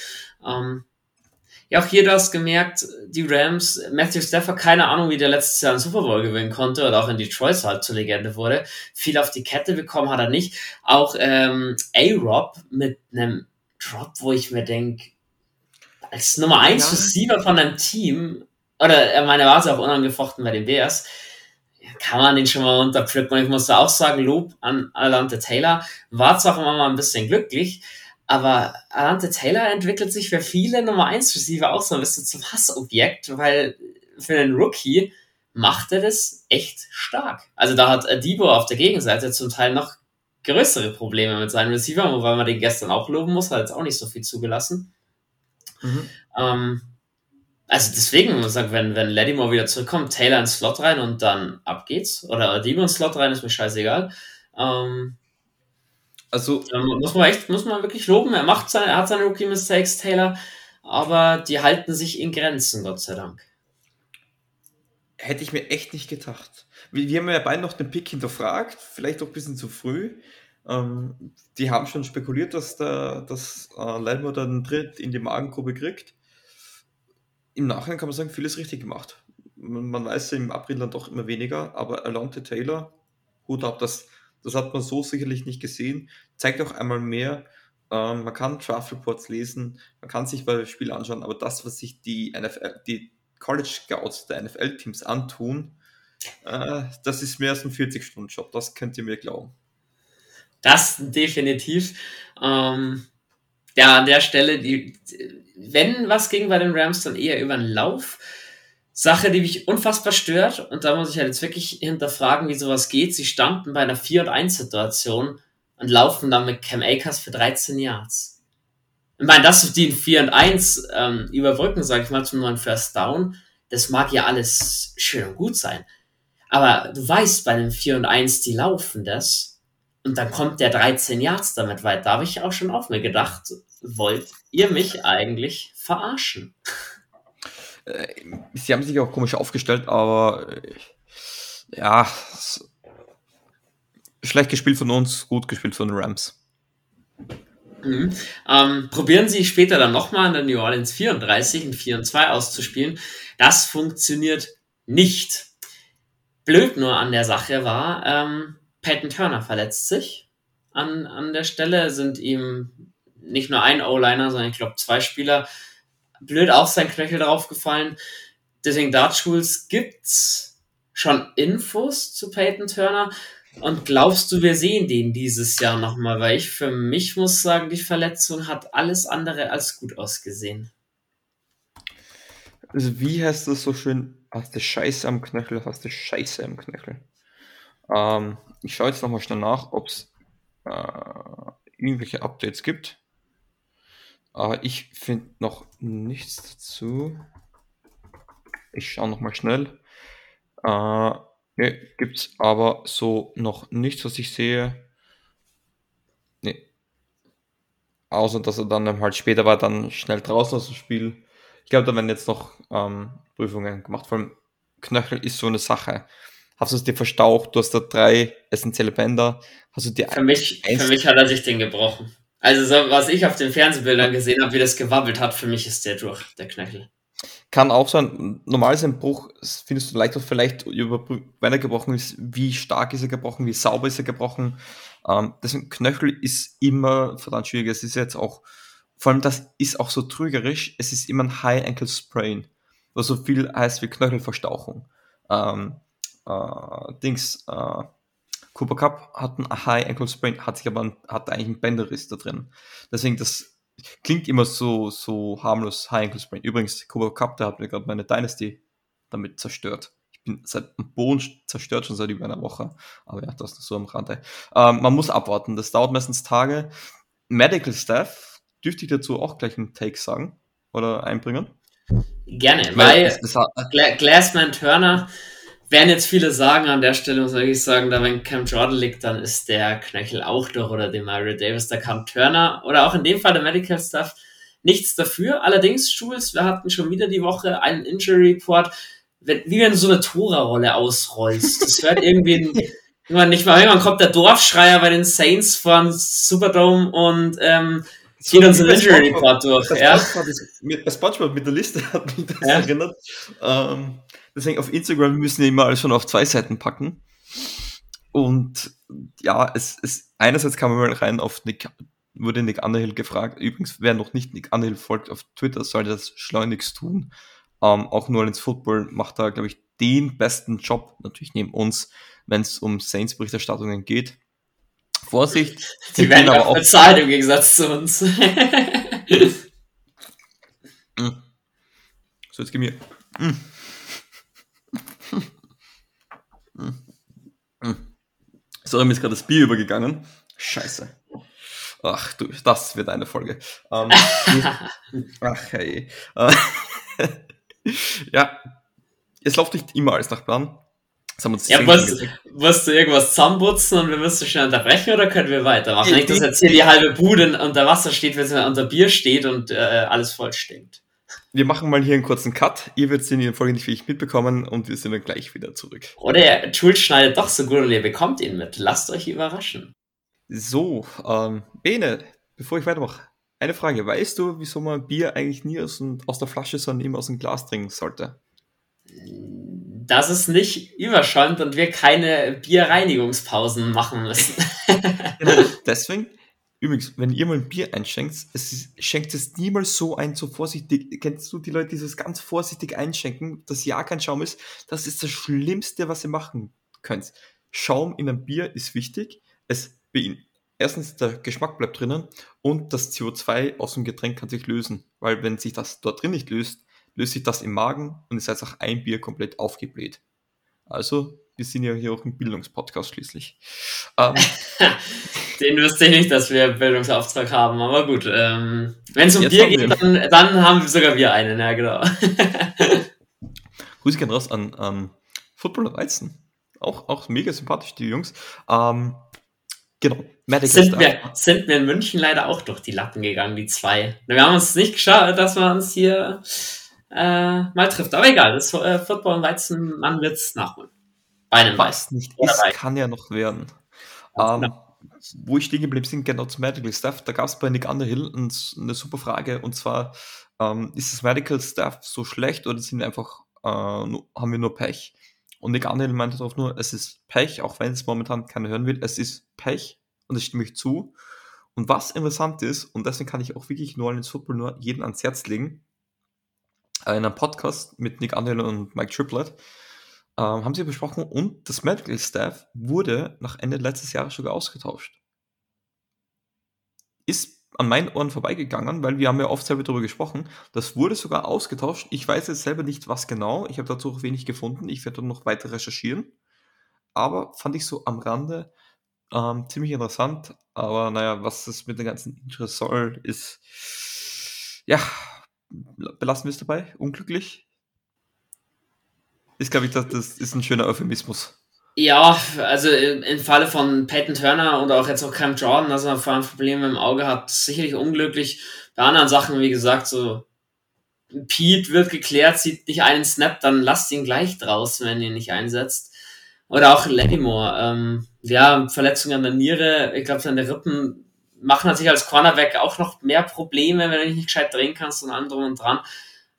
Ähm, ja, auch hier du hast gemerkt, die Rams, Matthew Stafford, keine Ahnung, wie der letztes Jahr einen Super Bowl gewinnen konnte oder auch in Detroit halt zur Legende wurde. Viel auf die Kette bekommen hat er nicht. Auch ähm, A-Rob mit einem Drop, wo ich mir denke, als Nummer 1 ja. Receiver von einem Team, oder er meine, war es auch unangefochten bei den Bears, kann man den schon mal unterpflücken. Und ich muss da auch sagen, Lob an Alante Taylor. War zwar immer mal ein bisschen glücklich, aber Alante Taylor entwickelt sich für viele Nummer 1 Receiver auch so ein bisschen zum Hassobjekt, weil für einen Rookie macht er das echt stark. Also da hat Adibo auf der Gegenseite zum Teil noch größere Probleme mit seinen Receiver, wobei man den gestern auch loben muss, hat jetzt auch nicht so viel zugelassen. Mhm. Ähm, also deswegen muss ich sagen, wenn, wenn Lattimore wieder zurückkommt, Taylor ins Slot rein und dann ab geht's. Oder Debo ins Slot rein, ist mir scheißegal. Ähm, also muss man echt, muss man wirklich loben. Er macht seine, er hat seine Rookie Mistakes, Taylor, aber die halten sich in Grenzen, Gott sei Dank. Hätte ich mir echt nicht gedacht. Wir, wir haben ja beide noch den Pick hinterfragt, vielleicht auch ein bisschen zu früh. Ähm, die haben schon spekuliert, dass, der, dass äh, Lattimore dann Tritt in die Magengrube kriegt im Nachhinein kann man sagen, vieles richtig gemacht. Man, man weiß im April dann doch immer weniger, aber Alonte Taylor, Hut ab, das, das hat man so sicherlich nicht gesehen. Zeigt auch einmal mehr, ähm, man kann Draft Reports lesen, man kann sich bei Spiel anschauen, aber das, was sich die NFL, die College Scouts der NFL-Teams antun, äh, das ist mehr als ein 40-Stunden-Job, das könnt ihr mir glauben. Das definitiv. Ähm, ja, an der Stelle, die, wenn was ging bei den Rams, dann eher über den Lauf. Sache, die mich unfassbar stört, und da muss ich halt jetzt wirklich hinterfragen, wie sowas geht. Sie standen bei einer 4 und 1 Situation und laufen dann mit Cam Akers für 13 Yards. Ich meine, dass die in 4 und 1 ähm, überbrücken, sage ich mal, zum neuen First Down, das mag ja alles schön und gut sein. Aber du weißt, bei einem 4 und 1, die laufen das. Und dann kommt der 13 Yards damit weit. Da habe ich auch schon auf mir gedacht, wollt ihr mich eigentlich verarschen? Äh, sie haben sich auch komisch aufgestellt, aber äh, ja, schlecht gespielt von uns, gut gespielt von den Rams. Mhm. Ähm, probieren Sie später dann nochmal in der New Orleans 34 in 4 und 2 auszuspielen. Das funktioniert nicht. Blöd nur an der Sache war, ähm, Peyton Turner verletzt sich. An, an der Stelle sind ihm nicht nur ein O-Liner, sondern ich glaube zwei Spieler blöd auf sein Knöchel draufgefallen. Deswegen Dart Schools gibt's schon Infos zu Peyton Turner. Und glaubst du, wir sehen den dieses Jahr nochmal? Weil ich für mich muss sagen, die Verletzung hat alles andere als gut ausgesehen. Also wie heißt das so schön? Hast du Scheiße am Knöchel, hast du Scheiße am Knöchel. Ähm, ich schaue jetzt nochmal schnell nach, ob es äh, irgendwelche Updates gibt. Aber ich finde noch nichts dazu. Ich schaue nochmal schnell. Äh, ne, es aber so noch nichts, was ich sehe. Ne. Außer, dass er dann halt später war, dann schnell draußen aus dem Spiel. Ich glaube, da werden jetzt noch ähm, Prüfungen gemacht. Vor allem Knöchel ist so eine Sache. Hast du es dir verstaucht? Du hast da drei essentielle Bänder. Hast du dir für mich, für mich hat er sich den gebrochen. Also, so, was ich auf den Fernsehbildern gesehen habe, wie das gewabbelt hat, für mich ist der durch, der Knöchel. Kann auch sein, normal ist ein Bruch, findest du leicht, was vielleicht über weiter gebrochen ist, wie stark ist er gebrochen, wie sauber ist er gebrochen. Ähm, deswegen Knöchel ist immer verdammt schwierig. Es ist jetzt auch, vor allem das ist auch so trügerisch, es ist immer ein High Ankle Sprain, was so viel heißt wie Knöchelverstauchung. Ähm, äh, Dings, äh, Cooper Cup hat einen High Ankle Sprain, hat sich aber hat eigentlich einen Bänderriss da drin. Deswegen das klingt immer so, so harmlos High Ankle Sprain. Übrigens, Cooper Cup, der hat mir gerade meine Dynasty damit zerstört. Ich bin seit dem Boden zerstört, schon seit über einer Woche. Aber ja, das ist so am Rande. Ähm, man muss abwarten, das dauert meistens Tage. Medical Staff, dürfte ich dazu auch gleich einen Take sagen oder einbringen? Gerne, weil, weil Glassman Turner werden jetzt viele sagen, an der Stelle muss ich sagen, da wenn Cam Jordan liegt, dann ist der Knöchel auch durch oder dem Mario Davis, da kam Turner oder auch in dem Fall der Medical Stuff nichts dafür. Allerdings, Jules, wir hatten schon wieder die Woche einen Injury Report, wenn, wie wenn du so eine Tora-Rolle ausrollst. Das hört irgendwie ein, irgendwann nicht mal, irgendwann kommt der Dorfschreier bei den Saints von Superdome und ähm, so geht uns ein Injury Report durch. Das ja. mit, bei SpongeBob mit der Liste hat mich das ja. erinnert. Ähm, Deswegen auf Instagram müssen wir immer alles schon auf zwei Seiten packen. Und ja, es ist einerseits kann man mal rein auf Nick, wurde Nick Underhill gefragt. Übrigens, wer noch nicht Nick Underhill folgt auf Twitter, sollte das schleunigst tun. Ähm, auch nur ins Football macht da, glaube ich, den besten Job, natürlich neben uns, wenn es um Saints-Berichterstattungen geht. Vorsicht. Die werden aber auch bezahlt im Gegensatz zu uns. Mm. so, jetzt geh mir. Sorry, mir ist gerade das Bier übergegangen. Scheiße. Ach du, das wird eine Folge. Ähm, ach hey. Äh, ja, es läuft nicht immer alles nach Plan. Das haben uns ja, musst, musst du irgendwas zusammenputzen und wir müssen schnell unterbrechen oder können wir weitermachen? Nicht, dass jetzt hier die halbe Bude unter Wasser steht, wenn es unter Bier steht und äh, alles voll stinkt wir machen mal hier einen kurzen Cut. Ihr werdet es in der Folge nicht wirklich mitbekommen und wir sind dann gleich wieder zurück. Oder Jules schneidet doch so gut und ihr bekommt ihn mit. Lasst euch überraschen. So, ähm, Bene, bevor ich weitermache, eine Frage. Weißt du, wieso man Bier eigentlich nie aus, aus der Flasche, sondern immer aus dem Glas trinken sollte? Dass es nicht überschäumt und wir keine Bierreinigungspausen machen müssen. genau, deswegen Übrigens, wenn ihr mal ein Bier einschenkt, es schenkt es niemals so ein, so vorsichtig. Kennst du die Leute, die das ganz vorsichtig einschenken, dass ja kein Schaum ist? Das ist das Schlimmste, was ihr machen könnt. Schaum in einem Bier ist wichtig. Es erstens der Geschmack bleibt drinnen und das CO2 aus dem Getränk kann sich lösen, weil wenn sich das dort drin nicht löst, löst sich das im Magen und ist heißt auch ein Bier komplett aufgebläht. Also, wir sind ja hier auch ein Bildungspodcast schließlich. Ähm, Den wüsste ich nicht, dass wir Bildungsauftrag haben, aber gut. Ähm, Wenn es um Bier geht, dann, dann, haben sogar wir einen, ja genau. Grüße gehen raus an ähm, Football und Weizen. Auch, auch mega sympathisch, die Jungs. Ähm, genau. Sind wir, sind wir in München leider auch durch die Lappen gegangen, die zwei. Wir haben uns nicht geschafft, dass man uns hier äh, mal trifft. Aber egal, das äh, Football und Weizen, man wird es nachholen. Einem Was nicht ist, kann ja noch werden. Ähm, genau wo ich stehen geblieben bin, genau zum Medical Staff, da gab es bei Nick Underhill eine super Frage und zwar, ähm, ist das Medical Staff so schlecht oder sind wir einfach, äh, haben wir nur Pech? Und Nick Underhill meinte darauf nur, es ist Pech, auch wenn es momentan keiner hören will, es ist Pech und das stimme ich zu. Und was interessant ist, und deswegen kann ich auch wirklich nur ins Football nur jeden ans Herz legen, äh, in einem Podcast mit Nick Underhill und Mike Triplett, ähm, haben sie besprochen und das Medical Staff wurde nach Ende letztes Jahres sogar ausgetauscht. Ist an meinen Ohren vorbeigegangen, weil wir haben ja oft selber darüber gesprochen. Das wurde sogar ausgetauscht. Ich weiß jetzt selber nicht, was genau. Ich habe dazu auch wenig gefunden. Ich werde dann noch weiter recherchieren. Aber fand ich so am Rande ähm, ziemlich interessant. Aber naja, was das mit den ganzen Interest soll, ist ja, belassen wir es dabei. Unglücklich ist, glaube ich, das, das ist ein schöner Euphemismus. Ja, also im Falle von Peyton Turner und auch jetzt auch Cam Jordan, dass er vor allem Probleme im Auge hat, sicherlich unglücklich. Bei anderen Sachen, wie gesagt, so Pete wird geklärt, sieht nicht einen Snap, dann lasst ihn gleich draußen, wenn ihr ihn nicht einsetzt. Oder auch Lattimore, ähm, ja, Verletzungen an der Niere, ich glaube, seine Rippen machen natürlich als Cornerback auch noch mehr Probleme, wenn du dich nicht gescheit drehen kannst und allem drum und dran.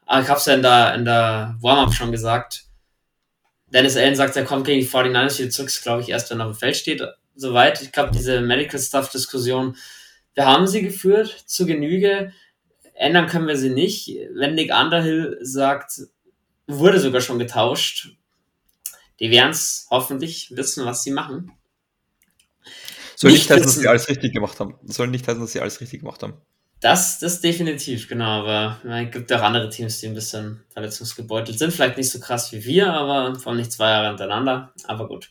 Aber ich habe es ja in der, in der Warm-Up schon gesagt. Dennis Allen sagt, er kommt gegen die 49ers wieder zurück, glaube ich, erst wenn er auf dem Feld steht. Soweit. Ich glaube, diese Medical Stuff-Diskussion, wir haben sie geführt zu Genüge. Ändern können wir sie nicht. Wenn Nick Underhill sagt, wurde sogar schon getauscht, die werden es hoffentlich wissen, was sie machen. Soll nicht, nicht heißen, dass sie alles richtig gemacht haben. Soll nicht heißen, dass sie alles richtig gemacht haben. Das, das definitiv, genau. Aber es gibt auch andere Teams, die ein bisschen verletzungsgebeutelt sind. Vielleicht nicht so krass wie wir, aber vor allem nicht zwei Jahre hintereinander. Aber gut.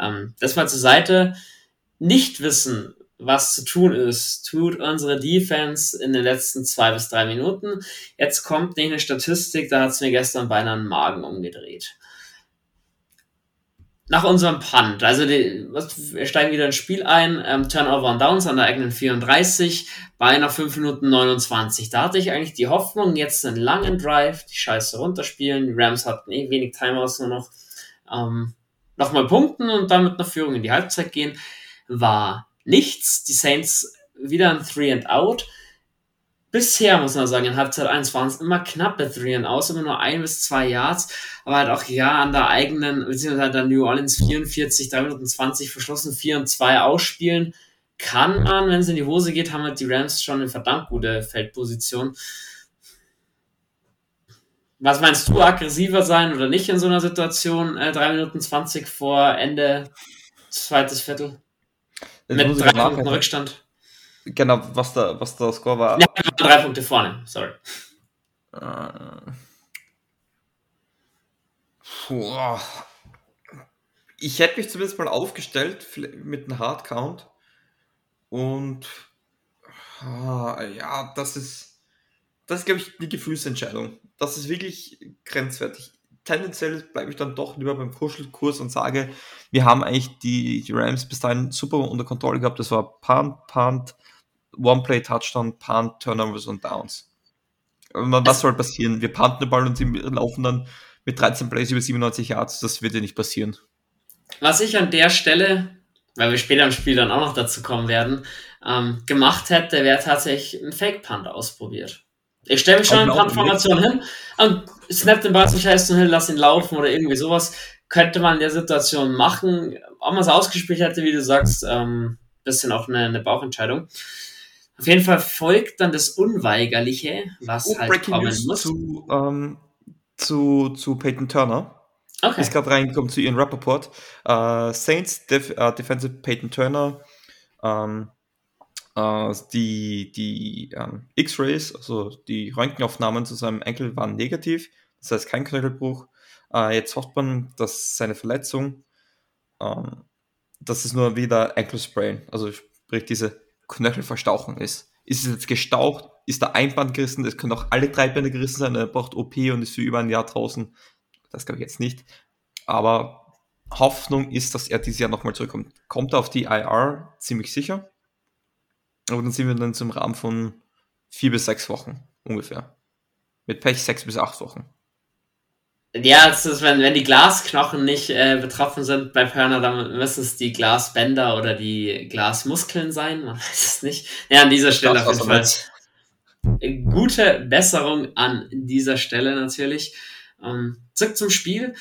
Ähm, das mal zur Seite. Nicht wissen, was zu tun ist, tut unsere Defense in den letzten zwei bis drei Minuten. Jetzt kommt nicht eine Statistik, da hat es mir gestern beinahe einen Magen umgedreht nach unserem Punt, also die, was, wir steigen wieder ins Spiel ein, ähm, Turnover und Downs an der eigenen 34, bei einer 5 Minuten 29. Da hatte ich eigentlich die Hoffnung, jetzt einen langen Drive, die Scheiße runterspielen. Die Rams hatten eh wenig Timeouts nur noch. Ähm, nochmal punkten und dann mit einer Führung in die Halbzeit gehen. War nichts. Die Saints wieder ein Three and Out bisher, muss man sagen, in Halbzeit 1 waren es immer knappe Three and Outs, immer nur ein bis zwei Yards, aber halt auch ja an der eigenen, beziehungsweise halt der New Orleans 44, 3 Minuten 20 verschlossen, 4 und 2 ausspielen. Kann man, wenn es in die Hose geht, haben halt die Rams schon eine verdammt gute Feldposition. Was meinst du, aggressiver sein oder nicht in so einer Situation? Äh, 3 Minuten 20 vor Ende zweites Viertel. Mit drei Punkten Rückstand. Genau, was der, was der Score war. Ja, drei Punkte vorne, sorry. Äh, puh. Ich hätte mich zumindest mal aufgestellt mit einem Hardcount. Und ah, ja, das ist, das ist, glaube ich, die Gefühlsentscheidung. Das ist wirklich grenzwertig. Tendenziell bleibe ich dann doch lieber beim Kuschelkurs und sage, wir haben eigentlich die, die Rams bis dahin super unter Kontrolle gehabt. Das war Punt, Punt, One-Play, Touchdown, Punt, Turnovers und Downs. Was soll passieren? Wir punten den Ball und sie laufen dann mit 13 Plays über 97 Yards. Das wird ja nicht passieren. Was ich an der Stelle, weil wir später im Spiel dann auch noch dazu kommen werden, ähm, gemacht hätte, wäre tatsächlich ein Fake-Punt ausprobiert. Ich stelle mich schon in Punt-Formation hin und snap den Ball zum Scheiß hin, lass ihn laufen oder irgendwie sowas. Könnte man in der Situation machen. Ob man es ausgespielt hätte, wie du sagst, ähm, bisschen auch eine, eine Bauchentscheidung. Auf jeden Fall folgt dann das Unweigerliche, was oh, halt kommen News muss. Zu, ähm, zu, zu Peyton Turner. Okay. Ist gerade reingekommen zu ihren Rappaport. Uh, Saints Def uh, Defensive Peyton Turner. Um, uh, die die ähm, X-Rays, also die Röntgenaufnahmen zu seinem Enkel waren negativ. Das heißt kein Knöchelbruch. jetzt hofft man, dass seine Verletzung, ähm, dass es nur wieder Ankle Sprain, also sprich diese Knöchelverstauchung ist. Ist es jetzt gestaucht? Ist der Einband gerissen? Es können auch alle drei Bände gerissen sein. Er braucht OP und ist für über ein Jahr draußen. Das glaube ich jetzt nicht. Aber Hoffnung ist, dass er dieses Jahr nochmal zurückkommt. Kommt er auf die IR? Ziemlich sicher. Aber dann sind wir dann zum Rahmen von vier bis sechs Wochen ungefähr. Mit Pech sechs bis acht Wochen. Ja, es ist, wenn, wenn die Glasknochen nicht äh, betroffen sind bei Perner, dann müssen es die Glasbänder oder die Glasmuskeln sein. Man weiß es nicht. Ja, an dieser Stelle auf jeden Fall. Gute Besserung an dieser Stelle natürlich. Ähm, zurück zum Spiel.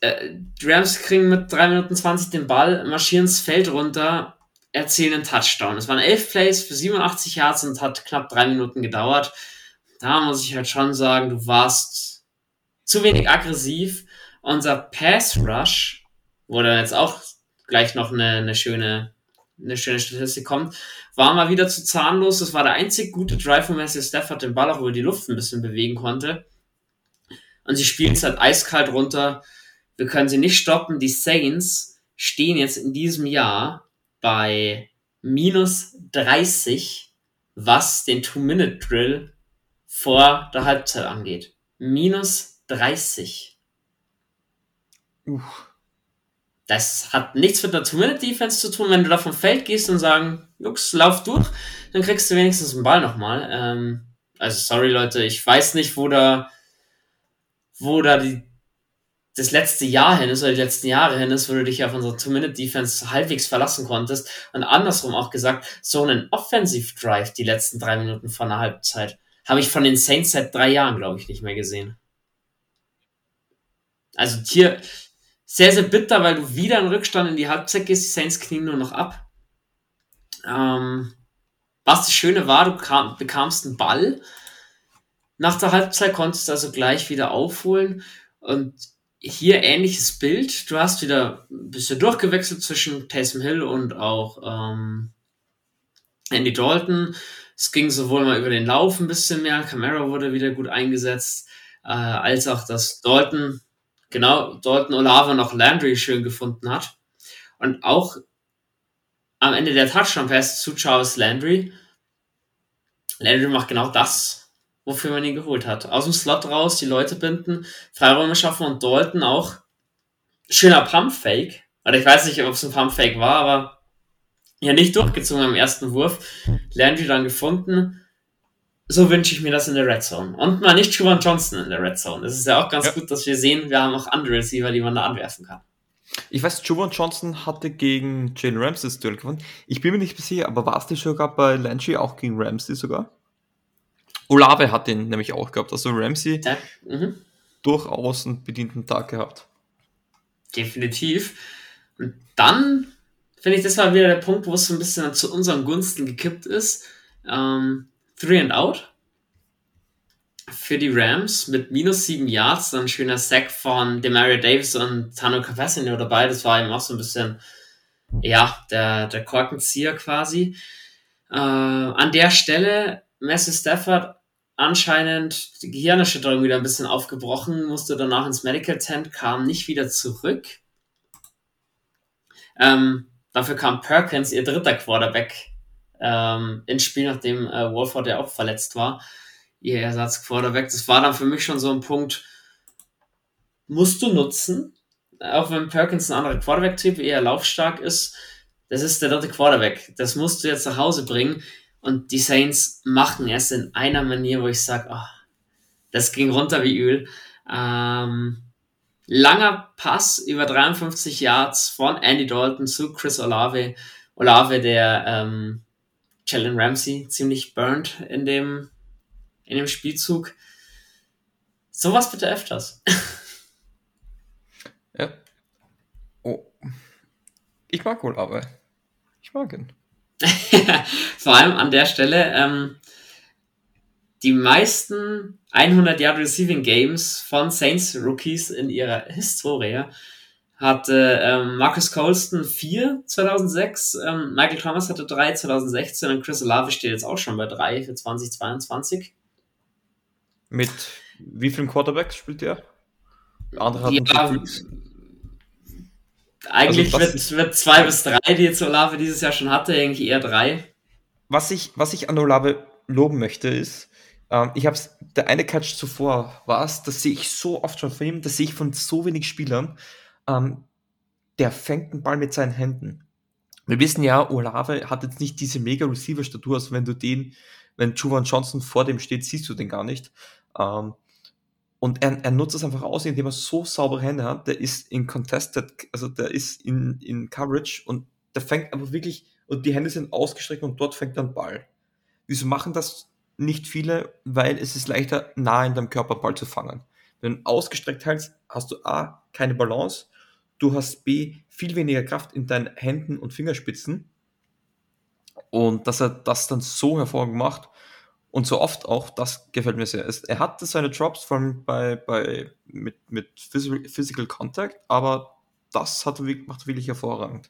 Äh, die Rams kriegen mit 3 Minuten 20 den Ball, marschieren das Feld runter, erzielen einen Touchdown. Es waren 11 Plays für 87 Yards und hat knapp 3 Minuten gedauert. Da muss ich halt schon sagen, du warst zu wenig aggressiv. Unser Pass Rush, wo dann jetzt auch gleich noch eine, eine schöne eine schöne Statistik kommt, war mal wieder zu zahnlos. Das war der einzig gute Drive von Matthew Stafford, den Ball auch über die Luft ein bisschen bewegen konnte. Und sie spielen es halt eiskalt runter. Wir können sie nicht stoppen. Die Saints stehen jetzt in diesem Jahr bei minus 30, was den Two-Minute-Drill vor der Halbzeit angeht. Minus 30. Uff. Das hat nichts mit der Two-Minute-Defense zu tun. Wenn du da vom Feld gehst und sagen, Jux, lauf durch, dann kriegst du wenigstens den Ball nochmal. Ähm, also sorry Leute, ich weiß nicht, wo da, wo da die, das letzte Jahr hin ist oder die letzten Jahre hin ist, wo du dich auf unsere Two-Minute-Defense halbwegs verlassen konntest. Und andersrum auch gesagt, so einen Offensive Drive die letzten drei Minuten vor einer Halbzeit habe ich von den Saints seit drei Jahren, glaube ich, nicht mehr gesehen. Also hier sehr, sehr bitter, weil du wieder in Rückstand in die Halbzeit gehst, die Saints knien nur noch ab. Ähm, was das Schöne war, du kam, bekamst einen Ball. Nach der Halbzeit konntest du also gleich wieder aufholen. Und hier ähnliches Bild. Du hast wieder ein bisschen durchgewechselt zwischen Taysom Hill und auch ähm, Andy Dalton. Es ging sowohl mal über den Lauf ein bisschen mehr, Camara wurde wieder gut eingesetzt, äh, als auch, dass Dalton, genau, Dalton Olave noch Landry schön gefunden hat. Und auch am Ende der Touchdown-Pass zu Charles Landry. Landry macht genau das, wofür man ihn geholt hat. Aus dem Slot raus, die Leute binden, Freiräume schaffen und Dalton auch. Schöner Pump-Fake. Oder ich weiß nicht, ob es ein Pump-Fake war, aber ja nicht durchgezogen am ersten Wurf. Landry dann gefunden. So wünsche ich mir das in der Red Zone. Und mal nicht Juwan Johnson in der Red Zone. Es ist ja auch ganz ja. gut, dass wir sehen, wir haben auch andere Receiver, die man da anwerfen kann. Ich weiß, Juwan Johnson hatte gegen Jalen Ramsey das Duell gewonnen. Ich bin mir nicht sicher, aber war es nicht sogar bei Landry auch gegen Ramsey sogar? Olave hat den nämlich auch gehabt. Also Ramsey ja. mhm. durchaus einen bedienten Tag gehabt. Definitiv. Und dann finde ich, das war wieder der Punkt, wo es so ein bisschen zu unseren Gunsten gekippt ist. Ähm, three and out für die Rams mit minus sieben Yards, ein schöner Sack von Demario Davis und Tano Cavassino dabei. Das war eben auch so ein bisschen, ja, der, der Korkenzieher quasi. Äh, an der Stelle, Messi Stafford anscheinend die Gehirnerschütterung wieder ein bisschen aufgebrochen, musste danach ins Medical Tent, kam nicht wieder zurück. Ähm, dafür kam Perkins, ihr dritter Quarterback, ähm, ins Spiel, nachdem äh, Wolford ja auch verletzt war ihr Ersatz Quarterback. Das war dann für mich schon so ein Punkt, musst du nutzen, auch wenn Perkins ein anderer Quarterback-Typ eher laufstark ist. Das ist der dritte Quarterback. Das musst du jetzt nach Hause bringen. Und die Saints machen es in einer Manier, wo ich sage, oh, das ging runter wie Öl. Ähm, langer Pass über 53 Yards von Andy Dalton zu Chris Olave. Olave, der ähm, Jalen Ramsey ziemlich burnt in dem in dem Spielzug. Sowas bitte öfters. ja. Oh. Ich mag wohl aber. Ich mag ihn. Vor allem an der Stelle, ähm, die meisten 100 Yard Receiving Games von Saints Rookies in ihrer Historie hatte ähm, Marcus Colston 4 2006, ähm, Michael Thomas hatte 3 2016 und Chris Olave steht jetzt auch schon bei 3 für 2022. Mit wie vielen Quarterbacks spielt der? Andere hat ja, eigentlich also, wird, wird zwei bis drei, die jetzt Olave dieses Jahr schon hatte, eigentlich eher drei. Was ich, was ich an Olave loben möchte, ist, ähm, ich habe der eine Catch zuvor war es, das sehe ich so oft schon von ihm, das sehe ich von so wenig Spielern, ähm, der fängt den Ball mit seinen Händen. Wir wissen ja, Olave hat jetzt nicht diese mega Receiver-Statur, also wenn du den, wenn Juwan Johnson vor dem steht, siehst du den gar nicht. Ähm, und er, er nutzt es einfach aus, indem er so saubere Hände hat. Der ist in Contested, also der ist in, in Coverage und der fängt aber wirklich, und die Hände sind ausgestreckt und dort fängt dann Ball. Wieso machen das nicht viele? Weil es ist leichter, nah in deinem Körper Ball zu fangen. Wenn du ausgestreckt hältst, hast du A, keine Balance, du hast B, viel weniger Kraft in deinen Händen und Fingerspitzen. Und dass er das dann so hervorragend macht, und so oft auch, das gefällt mir sehr. Er hatte seine Drops von bei, bei, mit, mit Physical Contact, aber das hat, macht wirklich hervorragend.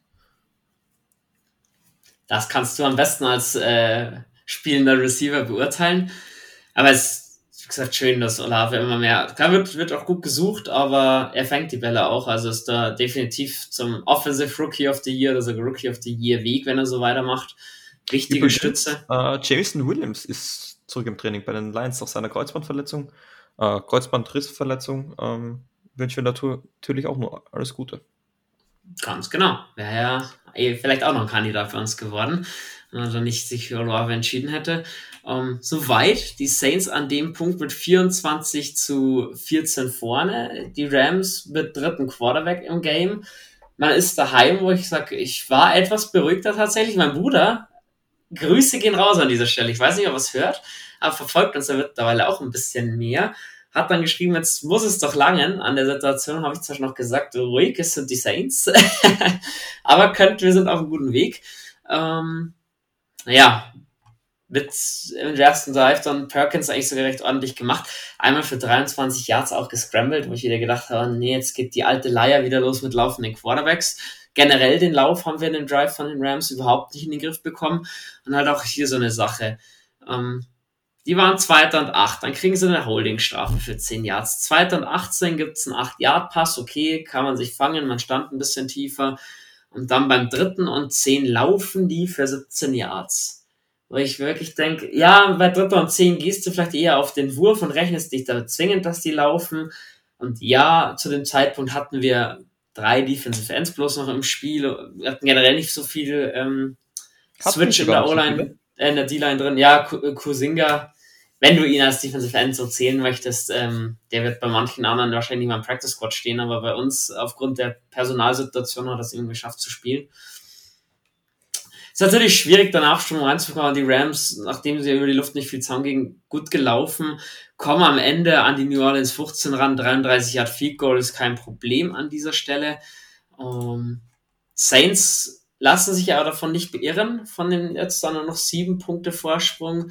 Das kannst du am besten als äh, spielender Receiver beurteilen. Aber es wie gesagt, schön, dass Olave immer mehr. Klar wird, wird auch gut gesucht, aber er fängt die Bälle auch. Also ist da definitiv zum Offensive Rookie of the Year oder sogar Rookie of the Year Weg, wenn er so weitermacht. Richtige Übrigens, Stütze. Äh, Jason Williams ist zurück im Training bei den Lions nach seiner Kreuzbandverletzung. Äh, Kreuzbandrissverletzung ähm, wünschen wir natürlich auch nur alles Gute. Ganz genau. Wäre ja eh vielleicht auch noch ein Kandidat für uns geworden, wenn er nicht sich für Olave entschieden hätte. Ähm, soweit die Saints an dem Punkt mit 24 zu 14 vorne. Die Rams mit dritten Quarterback im Game. Man ist daheim, wo ich sage, ich war etwas beruhigter tatsächlich. Mein Bruder Grüße gehen raus an dieser Stelle. Ich weiß nicht, ob er es hört, aber verfolgt uns ja mittlerweile auch ein bisschen mehr. Hat dann geschrieben, jetzt muss es doch langen. An der Situation habe ich zwar schon noch gesagt, ruhig, es sind die Saints. aber könnt, wir sind auf einem guten Weg. Ähm, naja, mit im ersten Drive dann Perkins eigentlich sogar recht ordentlich gemacht. Einmal für 23 Yards auch gescrambled, wo ich wieder gedacht habe, nee, jetzt geht die alte Leier wieder los mit laufenden Quarterbacks. Generell den Lauf haben wir in dem Drive von den Rams überhaupt nicht in den Griff bekommen. Und halt auch hier so eine Sache. Ähm, die waren zweiter und acht, dann kriegen sie eine Holdingstrafe für 10 Yards. Zweiter und 18 gibt's einen 8-Yard-Pass, okay, kann man sich fangen, man stand ein bisschen tiefer. Und dann beim dritten und 10 laufen die für 17 Yards wo ich wirklich denke, ja, bei Dritter und Zehn gehst du vielleicht eher auf den Wurf und rechnest dich da zwingend, dass die laufen. Und ja, zu dem Zeitpunkt hatten wir drei Defensive Ends bloß noch im Spiel. Wir hatten generell nicht so viel ähm, Switch in der O-Line, äh, in der D-Line drin. Ja, Kusinga, wenn du ihn als Defensive End so zählen möchtest, ähm, der wird bei manchen anderen wahrscheinlich mal im Practice Squad stehen, aber bei uns aufgrund der Personalsituation hat er es irgendwie geschafft zu spielen ist natürlich schwierig, dann Abstimmung reinzukommen. Die Rams, nachdem sie über die Luft nicht viel zusammengingen, gut gelaufen, kommen am Ende an die New Orleans 15 ran. 33 Yard Field Goal ist kein Problem an dieser Stelle. Ähm, Saints lassen sich aber davon nicht beirren, von den jetzt dann nur noch sieben Punkte Vorsprung.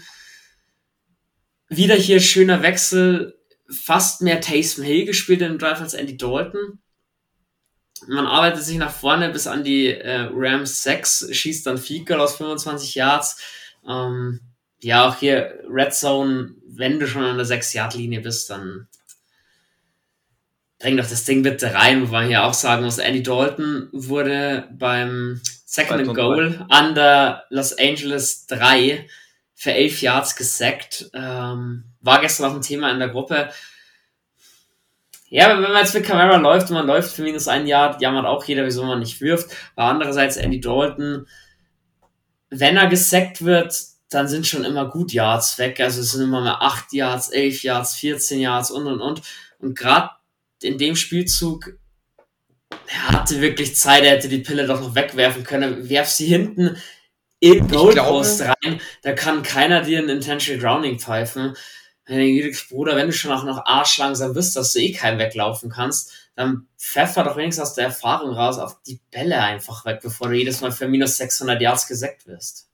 Wieder hier schöner Wechsel, fast mehr Taysom Hill gespielt im Drive als Andy Dalton. Man arbeitet sich nach vorne bis an die äh, Rams 6, schießt dann Field aus 25 Yards. Ähm, ja, auch hier Red Zone, wenn du schon an der 6-Yard-Linie bist, dann bring doch das Ding bitte rein, wo man hier auch sagen muss, Andy Dalton wurde beim Second and Goal an der Los Angeles 3 für 11 Yards gesackt. Ähm, war gestern auch ein Thema in der Gruppe. Ja, wenn man jetzt mit Camara läuft und man läuft für minus ein Jahr, jammert auch jeder, wieso man nicht wirft. Aber andererseits Andy Dalton, wenn er gesackt wird, dann sind schon immer gut Yards weg. Also es sind immer mehr 8 Yards, 11 Yards, 14 Yards und und und. Und gerade in dem Spielzug, er hatte wirklich Zeit, er hätte die Pille doch noch wegwerfen können. Werf sie hinten in Goalpost rein, da kann keiner dir ein Intentional Grounding pfeifen. Bruder, wenn du schon auch noch arschlangsam bist, dass du eh keinen weglaufen kannst, dann pfeffer doch wenigstens aus der Erfahrung raus auf die Bälle einfach weg, bevor du jedes Mal für minus 600 Yards gesackt wirst.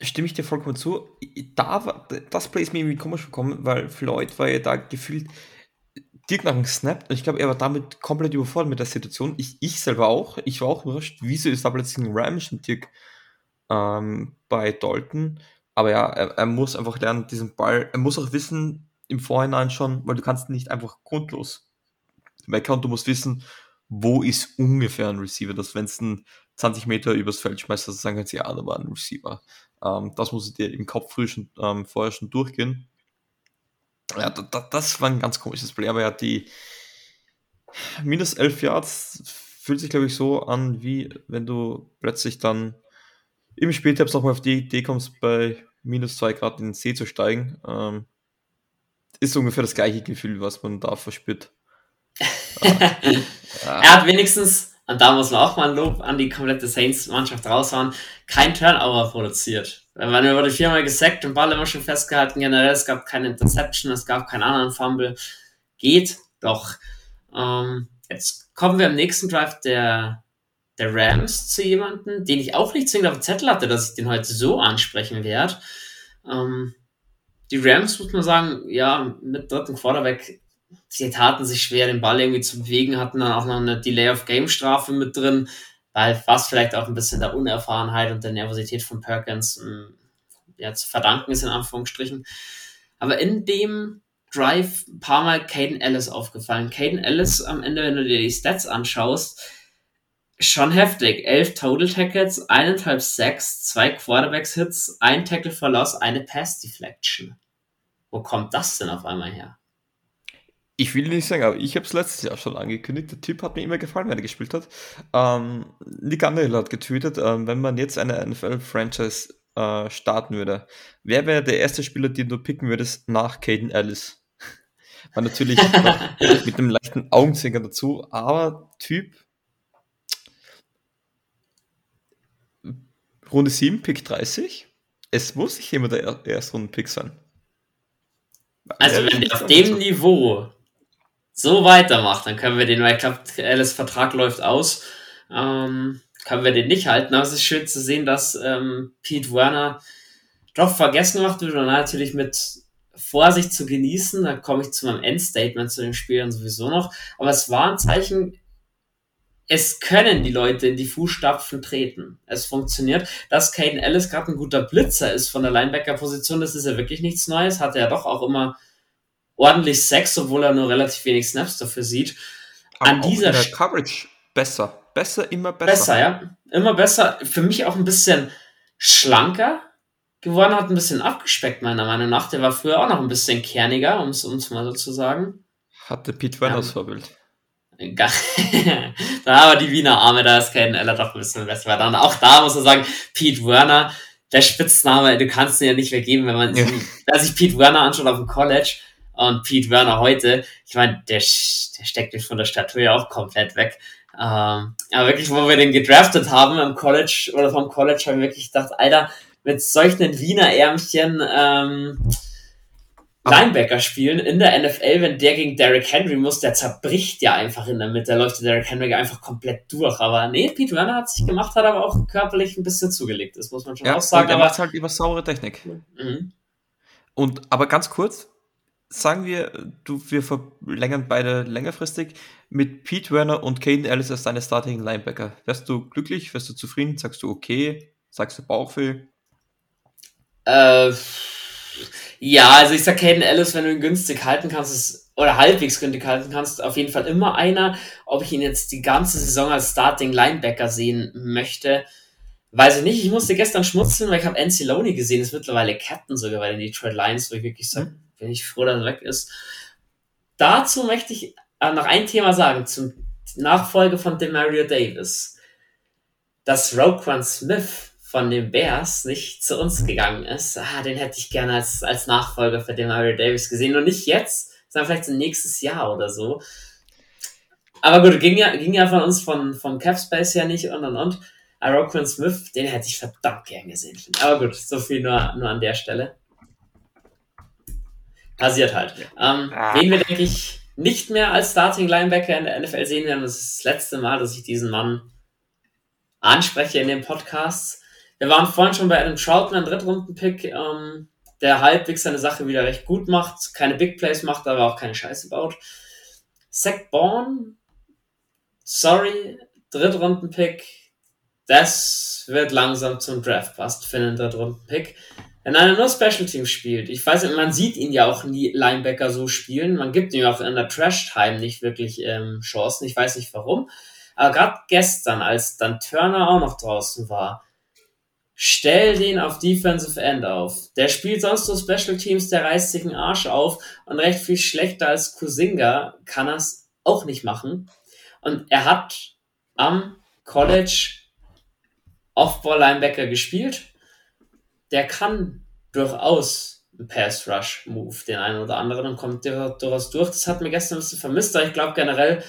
Stimme ich dir vollkommen zu. Da war, das Play ist mir irgendwie komisch gekommen, weil Floyd war ja da gefühlt direkt nach dem Snap. Ich glaube, er war damit komplett überfordert mit der Situation. Ich, ich selber auch. Ich war auch überrascht, wieso ist da plötzlich ein Ram Dirk ähm, bei Dalton. Aber ja, er, er, muss einfach lernen, diesen Ball, er muss auch wissen im Vorhinein schon, weil du kannst nicht einfach grundlos meckern, du musst wissen, wo ist ungefähr ein Receiver, dass wenn es ein 20 Meter übers Feld schmeißt, dass du sagen kannst, ja, da war ein Receiver. Ähm, das muss dir im Kopf früh schon, ähm, vorher schon durchgehen. Ja, da, da, das war ein ganz komisches Play, aber ja, die minus 11 Yards fühlt sich, glaube ich, so an, wie wenn du plötzlich dann im Spieltabs nochmal auf die Idee kommst, bei minus 2 Grad in den See zu steigen, ähm, ist ungefähr das gleiche Gefühl, was man da verspürt. er hat wenigstens, und da muss man auch mal ein Lob an die komplette Saints-Mannschaft raushauen, kein Turnover produziert. Man wurde viermal gesackt, den Ball immer schon festgehalten, generell, es gab keine Interception, es gab keinen anderen Fumble. Geht doch. Ähm, jetzt kommen wir am nächsten Drive der der Rams zu jemandem, den ich auch nicht zwingend auf dem Zettel hatte, dass ich den heute so ansprechen werde. Ähm, die Rams, muss man sagen, ja, mit dritten Quarterback, sie taten sich schwer, den Ball irgendwie zu bewegen, hatten dann auch noch eine Delay-of-Game-Strafe mit drin, weil fast vielleicht auch ein bisschen der Unerfahrenheit und der Nervosität von Perkins ähm, ja, zu verdanken ist, in Anführungsstrichen. Aber in dem Drive ein paar Mal Caden Ellis aufgefallen. Caden Ellis am Ende, wenn du dir die Stats anschaust, Schon heftig. Elf Total Tackles, eineinhalb Sacks, zwei Quarterbacks-Hits, ein Tackle for Loss, eine Pass-Deflection. Wo kommt das denn auf einmal her? Ich will nicht sagen, aber ich habe es letztes Jahr schon angekündigt. Der Typ hat mir immer gefallen, wenn er gespielt hat. Ähm, Nick Underhill hat getweetet, ähm, wenn man jetzt eine NFL-Franchise äh, starten würde, wer wäre der erste Spieler, den du picken würdest nach Caden Ellis? War natürlich mit einem leichten Augenzwinkern dazu, aber Typ Runde 7, Pick 30. Es muss nicht immer der Erstrunden-Pick sein. Also, wenn der auf dem Niveau so weitermacht, dann können wir den, weil ich glaube, Alice Vertrag läuft aus, ähm, können wir den nicht halten. Aber es ist schön zu sehen, dass ähm, Pete Werner doch vergessen gemacht wird und natürlich mit Vorsicht zu genießen. Da komme ich zu meinem Endstatement zu den Spielern sowieso noch. Aber es war ein Zeichen, es können die Leute in die Fußstapfen treten. Es funktioniert. Dass Caden Ellis gerade ein guter Blitzer ist von der Linebacker-Position, das ist ja wirklich nichts Neues. Hat er ja doch auch immer ordentlich Sex, obwohl er nur relativ wenig Snaps dafür sieht. Aber An dieser in der Coverage besser. Besser, immer besser. Besser, ja. Immer besser. Für mich auch ein bisschen schlanker geworden, hat ein bisschen abgespeckt, meiner Meinung nach. Der war früher auch noch ein bisschen kerniger, um es mal so zu sagen. Hatte Pete Werners ähm, Vorbild. da aber die Wiener Arme, da ist kein Eller doch ein bisschen besser. Dann auch da muss man sagen, Pete Werner, der Spitzname, du kannst ihn ja nicht vergeben, wenn man ja. sich Pete Werner anschaut auf dem College und Pete Werner heute, ich meine, der, der steckt von der Statue auch komplett weg. Ähm, aber wirklich, wo wir den gedraftet haben im College oder vom College, habe ich wirklich gedacht, Alter, mit solchen Wiener Ärmchen ähm, Linebacker spielen in der NFL, wenn der gegen Derrick Henry muss, der zerbricht ja einfach in der Mitte, da läuft der Derrick Henry einfach komplett durch. Aber nee, Pete Werner hat sich gemacht, hat aber auch körperlich ein bisschen zugelegt, das muss man schon ja, auch sagen. Er macht halt über saure Technik. Mhm. Und aber ganz kurz, sagen wir, du, wir verlängern beide längerfristig mit Pete Werner und Caden Ellis als deine Starting Linebacker. Wärst du glücklich? Wärst du zufrieden? Sagst du okay? Sagst du Bauchweh? Äh, ja, also ich sag Caden Ellis, wenn du ihn günstig halten kannst, ist, oder halbwegs günstig halten kannst, auf jeden Fall immer einer. Ob ich ihn jetzt die ganze Saison als Starting Linebacker sehen möchte, weiß ich nicht. Ich musste gestern schmutzen, weil ich habe NC Loney gesehen, ist mittlerweile Captain sogar bei den Detroit Lions, wo ich wirklich sage, mhm bin ich froh, dass er weg ist. Dazu möchte ich äh, noch ein Thema sagen, zum Nachfolge von Demario Davis. Dass Roquan Smith von den Bears nicht zu uns gegangen ist, ah, den hätte ich gerne als, als Nachfolger für Demario Davis gesehen. Und nicht jetzt, sondern vielleicht so nächstes Jahr oder so. Aber gut, ging ja, ging ja von uns von, vom Capspace her nicht und und und. Aber Roquan Smith, den hätte ich verdammt gern gesehen. Aber gut, so viel nur, nur an der Stelle passiert halt. Ähm, ah. Wen wir, denke ich, nicht mehr als Starting Linebacker in der NFL sehen werden, das ist das letzte Mal, dass ich diesen Mann anspreche in dem Podcast. Wir waren vorhin schon bei Adam Troutman, Drittrunden-Pick, ähm, der halbwegs seine Sache wieder recht gut macht, keine Big Plays macht, aber auch keine Scheiße baut. Zach Bourne, sorry, Drittrunden-Pick, das wird langsam zum Draft-Bust für einen Drittrunden-Pick. Wenn einer nur Special Teams spielt, ich weiß nicht, man sieht ihn ja auch nie Linebacker so spielen, man gibt ihm auch in der Trash-Time nicht wirklich ähm, Chancen, ich weiß nicht warum. Aber gerade gestern, als dann Turner auch noch draußen war, stell den auf Defensive End auf. Der spielt sonst nur Special Teams, der reißt sich einen Arsch auf und recht viel schlechter als Kusinga kann er es auch nicht machen. Und er hat am College Off-Ball-Linebacker gespielt der kann durchaus ein Pass-Rush-Move, den einen oder anderen, und kommt durchaus durch. Das hat mir gestern ein bisschen vermisst, aber ich glaube generell,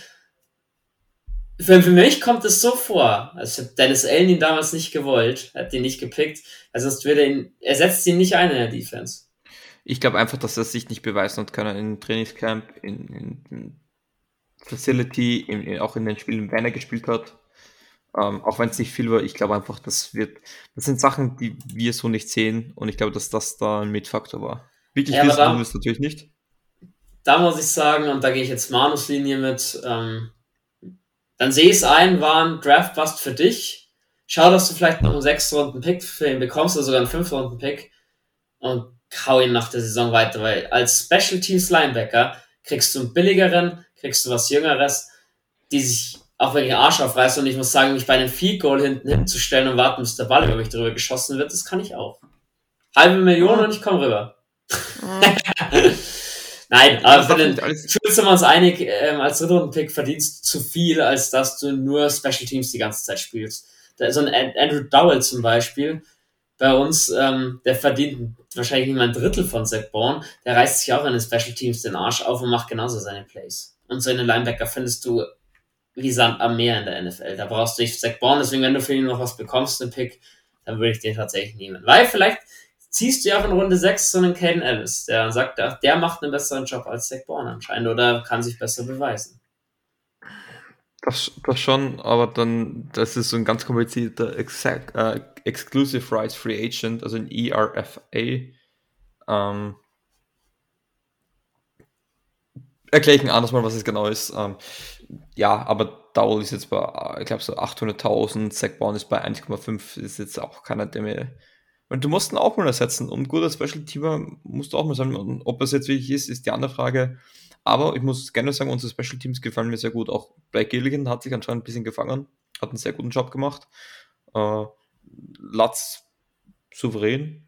für, für mich kommt es so vor, als hätte Dennis Allen ihn damals nicht gewollt, hat ihn nicht gepickt, also sonst würde ihn, er setzt ihn nicht ein in der Defense. Ich glaube einfach, dass er sich nicht beweisen hat können in Trainingscamp, in, in, in Facility, in, auch in den Spielen, wenn er gespielt hat. Ähm, auch wenn es nicht viel war, ich glaube einfach, das wird, das sind Sachen, die wir so nicht sehen und ich glaube, dass das da ein Mitfaktor war. Wirklich ja, wissen wir es natürlich nicht. Da muss ich sagen, und da gehe ich jetzt Manus Linie mit, ähm, dann sehe ich es ein, war ein Draft-Bust für dich. Schau, dass du vielleicht noch einen 6 Runden Pick für ihn bekommst oder sogar einen 5 Runden Pick und hau ihn nach der Saison weiter, weil als Special Teams Linebacker kriegst du einen billigeren, kriegst du was Jüngeres, die sich auch wenn ich Arsch aufreiße und ich muss sagen, mich bei einem Field Goal hinten hinzustellen und warten, bis der Ball über mich drüber geschossen wird, das kann ich auch. Halbe Million und ich komme rüber. Nein, aber für den sind wir uns einig, ähm, als Drittrunden-Pick verdienst du zu viel, als dass du nur Special Teams die ganze Zeit spielst. Da, so ein Andrew Dowell zum Beispiel, bei uns, ähm, der verdient wahrscheinlich nicht mal ein Drittel von Zach Bourne, der reißt sich auch in den Special Teams den Arsch auf und macht genauso seine Plays. Und so einen Linebacker findest du wie Sand am Meer in der NFL. Da brauchst du nicht Zach Bourne, deswegen, wenn du für ihn noch was bekommst, einen Pick, dann würde ich den tatsächlich nehmen. Weil vielleicht ziehst du ja in Runde 6 so einen Caden Ellis, der sagt, der macht einen besseren Job als Zach Bourne anscheinend oder kann sich besser beweisen. Das, das schon, aber dann, das ist so ein ganz komplizierter Exact, äh, Exclusive Rights Free Agent, also ein ERFA. Ähm, erkläre ich ein anderes Mal, was es genau ist. Ähm, ja, aber Dowell ist jetzt bei, ich glaube, so 800.000, Zach Bourne ist bei 1,5, ist jetzt auch keiner, der mir. Und du musst ihn auch mal ersetzen. Und guter Special-Teamer musst du auch mal sein. Und ob es jetzt wirklich ist, ist die andere Frage. Aber ich muss gerne sagen, unsere Special Teams gefallen mir sehr gut. Auch Blake Gilligan hat sich anscheinend ein bisschen gefangen, hat einen sehr guten Job gemacht. Äh, Latz souverän,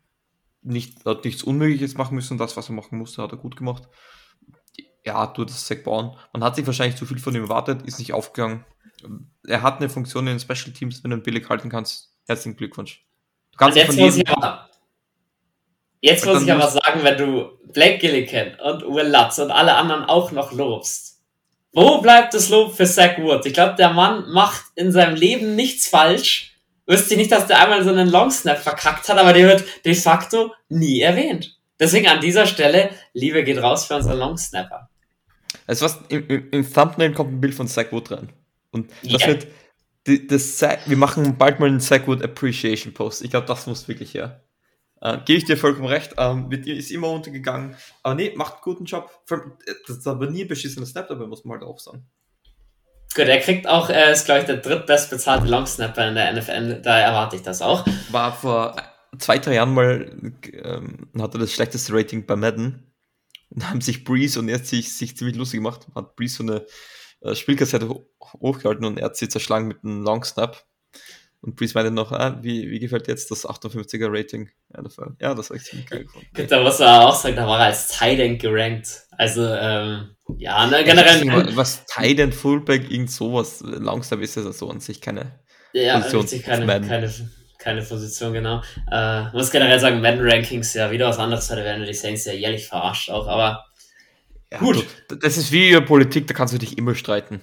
nicht, hat nichts Unmögliches machen müssen. Das, was er machen musste, hat er gut gemacht ja, du das Zach bauen. Man hat sich wahrscheinlich zu viel von ihm erwartet, ist nicht aufgegangen. Er hat eine Funktion in den Special Teams, wenn du ihn billig halten kannst. Herzlichen Glückwunsch. Du kannst jetzt muss ich aber, jetzt muss ich aber sagen, wenn du Blake Gilligan und Will Lutz und alle anderen auch noch lobst, wo bleibt das Lob für Zach Wood? Ich glaube, der Mann macht in seinem Leben nichts falsch. Wüsste ich nicht, dass der einmal so einen Longsnap verkackt hat, aber der wird de facto nie erwähnt. Deswegen an dieser Stelle, Liebe geht raus für unseren Longsnapper. Also was im, im, im, Thumbnail kommt ein Bild von Zach Wood rein. Und das yeah. wird das, wir machen bald mal einen Zach Wood Appreciation Post. Ich glaube, das muss wirklich her. Äh, Gebe ich dir vollkommen recht. Ähm, mit ihr ist immer untergegangen. Aber nee, macht einen guten Job. Das ist aber nie ein beschissener Snap dabei, muss man halt auch sagen. Gut, er kriegt auch, er ist, glaube ich, der drittbest bezahlte Longsnapper in der NFL. Da erwarte ich das auch. War vor zwei, drei Jahren mal, ähm, hatte das schlechteste Rating bei Madden. Und haben sich Breeze und er hat sich, sich ziemlich lustig gemacht, hat Breeze so eine äh, Spielkassette hochgehalten und er hat sie zerschlagen mit einem Long Snap. Und Breeze meinte noch, ah, wie, wie gefällt jetzt das 58er Rating? Ja, das war, ja, das war echt ziemlich geil gefunden. Da was er auch sagt, da war er als Tight gerankt. Also, ähm, ja, ne, generell. Nicht, was Tight Fullback, irgend sowas. Long Snap ist ja so an sich keine ja, Position. Keine, keine, keine Position, genau. Äh, muss generell sagen, Madden Rankings ja wieder was anderes, da werden die Saints ja jährlich verarscht auch, aber ja, gut. Du, das ist wie Politik, da kannst du dich immer streiten.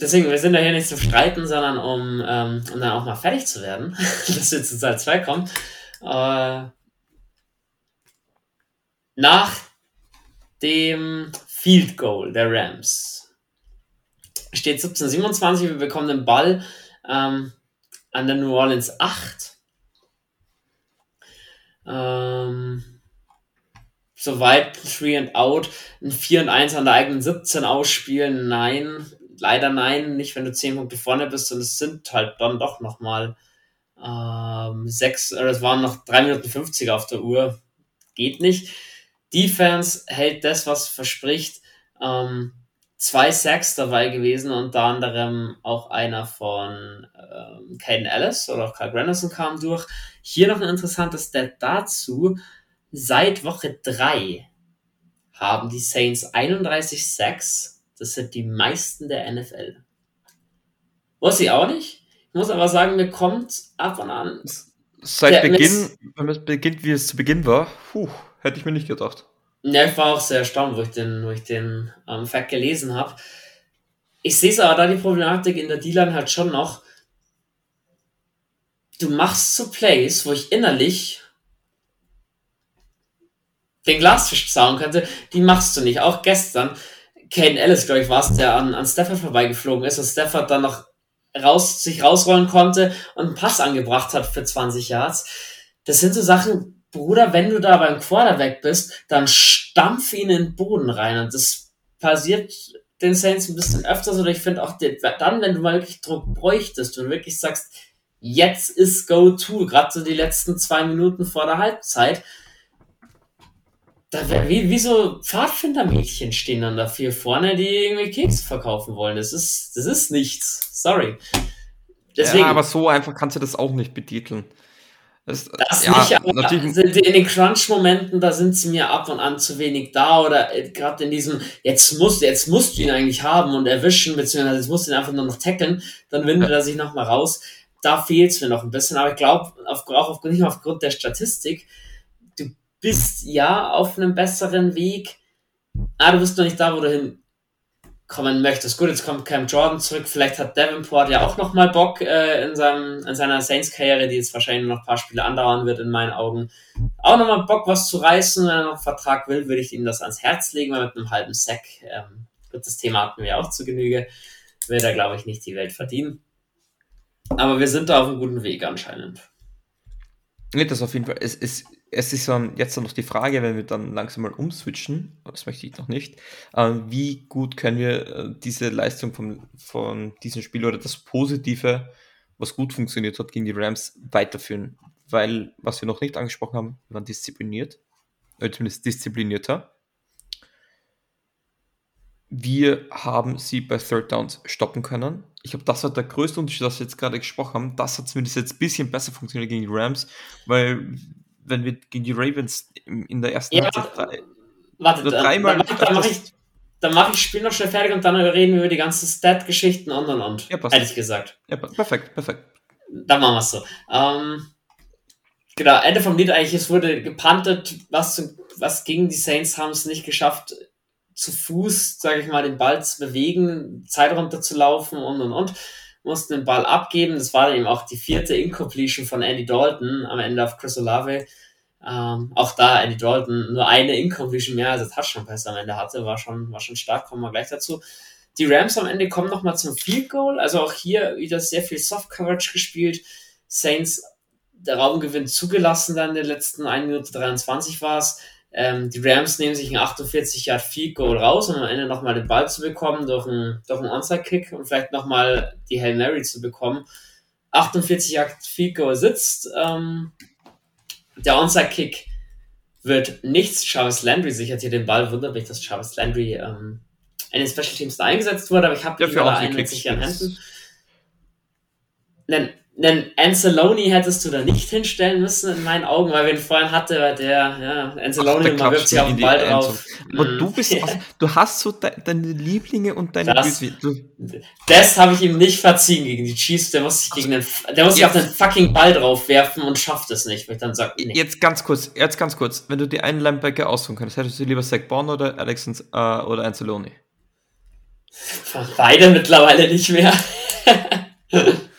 Deswegen, wir sind ja hier nicht zum Streiten, sondern um, ähm, um dann auch mal fertig zu werden, dass wir zu Teil 2 kommen. Äh, nach dem Field Goal der Rams steht 17-27, wir bekommen den Ball. Ähm, an der New Orleans 8. Ähm, soweit 3 and out, ein 4 und 1 an der eigenen 17 ausspielen, nein, leider nein, nicht wenn du 10 Punkte vorne bist und es sind halt dann doch nochmal ähm, 6, oder es waren noch 3 Minuten 50 auf der Uhr, geht nicht. Defense hält das, was verspricht. Ähm, zwei Sacks dabei gewesen, unter anderem auch einer von ähm, Caden Ellis oder auch Carl Granderson kam durch. Hier noch ein interessantes Stat dazu. Seit Woche 3 haben die Saints 31 Sacks. Das sind die meisten der NFL. Wusste ich auch nicht. Ich muss aber sagen, mir kommt ab und an. Seit Beginn, wenn es beginnt, wie es zu Beginn war, puh, hätte ich mir nicht gedacht. Ja, ich war auch sehr erstaunt, wo ich den, wo ich den ähm, Fact gelesen habe. Ich sehe es aber da die Problematik in der D-Line halt schon noch. Du machst so Plays, wo ich innerlich den Glasfisch zauen könnte, die machst du nicht. Auch gestern, Kane Ellis, glaube ich, war es, der an, an Stafford vorbeigeflogen ist und Stafford dann noch raus, sich rausrollen konnte und einen Pass angebracht hat für 20 Yards. Das sind so Sachen, Bruder, wenn du da beim Quarterback bist, dann stampf ihn in den Boden rein. Und das passiert den Saints ein bisschen öfters. Oder ich finde auch, dann, wenn du mal wirklich Druck bräuchtest und wirklich sagst, jetzt ist Go-To, gerade so die letzten zwei Minuten vor der Halbzeit, da wär, wie, wie so Pfadfindermädchen stehen dann dafür vorne, die irgendwie Keks verkaufen wollen. Das ist, das ist nichts. Sorry. Deswegen, ja, aber so einfach kannst du das auch nicht betiteln. Das, das ja, nicht, aber natürlich. in den Crunch-Momenten, da sind sie mir ab und an zu wenig da oder äh, gerade in diesem, jetzt musst, jetzt musst du ihn eigentlich haben und erwischen, beziehungsweise jetzt musst du ihn einfach nur noch tackeln, dann windet ja. er sich nochmal raus. Da fehlt es mir noch ein bisschen, aber ich glaube, auf, auch auf, nicht aufgrund der Statistik, bist ja auf einem besseren Weg, ah, du bist noch nicht da, wo du hin kommen möchtest. Gut, jetzt kommt Cam Jordan zurück. Vielleicht hat Davenport ja auch nochmal Bock äh, in, seinem, in seiner Saints-Karriere, die jetzt wahrscheinlich noch ein paar Spiele andauern wird, in meinen Augen. Auch nochmal Bock, was zu reißen. Wenn er noch einen Vertrag will, würde ich ihm das ans Herz legen, weil mit einem halben Sack, ähm, das Thema hatten wir auch zu Genüge, will er, glaube ich, nicht die Welt verdienen. Aber wir sind da auf einem guten Weg anscheinend. Nee, das auf jeden Fall. Es, es, es ist dann jetzt noch die Frage, wenn wir dann langsam mal umswitchen, das möchte ich noch nicht, äh, wie gut können wir äh, diese Leistung von, von diesem Spiel oder das Positive, was gut funktioniert hat gegen die Rams, weiterführen. Weil, was wir noch nicht angesprochen haben, wir waren diszipliniert, oder zumindest disziplinierter. Wir haben sie bei Third Downs stoppen können. Ich glaube, das war der größte Unterschied, was wir jetzt gerade gesprochen haben. Das hat zumindest jetzt ein bisschen besser funktioniert gegen die Rams, weil wenn wir gegen die Ravens in der ersten ja, Halbzeit drei, warte, dreimal. Dann, dann mache ich, dann mach ich das Spiel noch schnell fertig und dann reden wir über die ganzen Stat-Geschichten und und und. Ja, passt. Ehrlich gesagt. Ja, perfekt, perfekt. Dann machen wir es so. Ähm, genau, Ende vom Lied eigentlich, es wurde gepantet, was, was gegen die Saints haben es nicht geschafft, zu Fuß, sage ich mal, den Ball zu bewegen, Zeit runterzulaufen und und und mussten den Ball abgeben. Das war dann eben auch die vierte Incompletion von Andy Dalton am Ende auf Chris Olave. Ähm, auch da Andy Dalton nur eine Incompletion mehr als er Touchdown Pass am Ende hatte, war schon, war schon stark, kommen wir gleich dazu. Die Rams am Ende kommen nochmal zum Field Goal, also auch hier wieder sehr viel Soft Coverage gespielt. Saints der Raumgewinn zugelassen dann in der letzten 1 Minute 23 war es. Ähm, die Rams nehmen sich ein 48 Yard Field Goal raus, um am Ende nochmal den Ball zu bekommen durch einen, durch einen Onside-Kick und vielleicht nochmal die Hail Mary zu bekommen. 48 Yard Field Goal sitzt. Ähm, der Onside-Kick wird nichts. Travis Landry sichert hier den Ball. Wundert mich, dass Travis Landry ähm, in den Special Teams da eingesetzt wurde, aber ich habe ihn da einen sicheren Händen. Einen Anceloni hättest du da nicht hinstellen müssen, in meinen Augen, weil wir ihn vorhin hatte, weil der, ja, Anceloni, man wirft sich auf den Ball drauf. Aber du bist, ja. also, du hast so de deine Lieblinge und deine Das, das habe ich ihm nicht verziehen gegen die Chiefs, der muss sich gegen den, der muss sich auf den fucking Ball drauf werfen und schafft es nicht, weil ich dann sage, nee. Jetzt ganz kurz, jetzt ganz kurz, wenn du dir einen Linebacker aussuchen könntest, hättest du lieber Zach Bond oder Alex äh, oder Anceloni? Beide mittlerweile nicht mehr.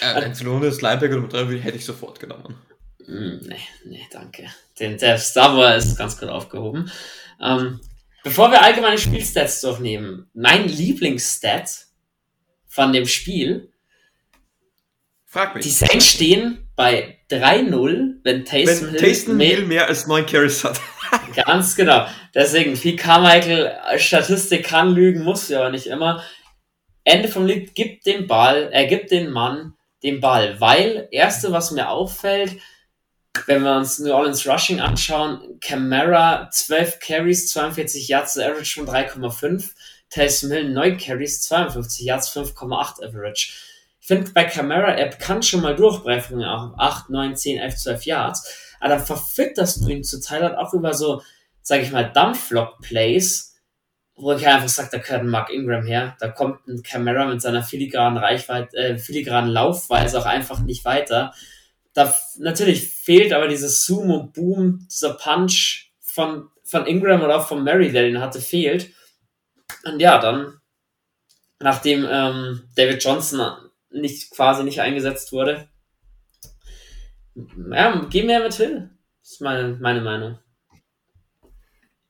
Äh, Anzalone Linebacker Nummer 3 hätte ich sofort genommen. Mm, nee, nee, danke. Den, der Star Wars ist ganz gut aufgehoben. Ähm, bevor wir allgemeine Spielstats durchnehmen, mein Lieblingsstat von dem Spiel. Frag mich. Die Saints stehen bei 3-0, wenn Taysom Hill, Taysom Hill mehr, mehr als 9 Carries hat. ganz genau. Deswegen, viel Carmichael, Statistik kann lügen, muss ja aber nicht immer. Ende vom Lied gibt den Ball, er gibt den Mann den Ball, weil erste, was mir auffällt, wenn wir uns New Orleans Rushing anschauen, Camara 12 Carries, 42 Yards, Average von 3,5, Taysom Hill 9 Carries, 52 Yards, 5,8 Average. Ich finde bei Camara, er kann schon mal durchbrechen auf 8, 9, 10, 11, 12 Yards, aber dann verfütterst du ihn zu halt auch über so, sage ich mal, Dumpflock-Plays, wo ich einfach sage, da gehört ein Mark Ingram her. Da kommt ein Camera mit seiner filigranen Reichweite, äh, filigranen Laufweise auch einfach nicht weiter. Da natürlich fehlt aber dieses Zoom und Boom, dieser Punch von, von Ingram oder auch von Mary, der den hatte, fehlt. Und ja, dann, nachdem ähm, David Johnson nicht quasi nicht eingesetzt wurde, ja, geh mehr mit Hill. Das ist meine, meine Meinung.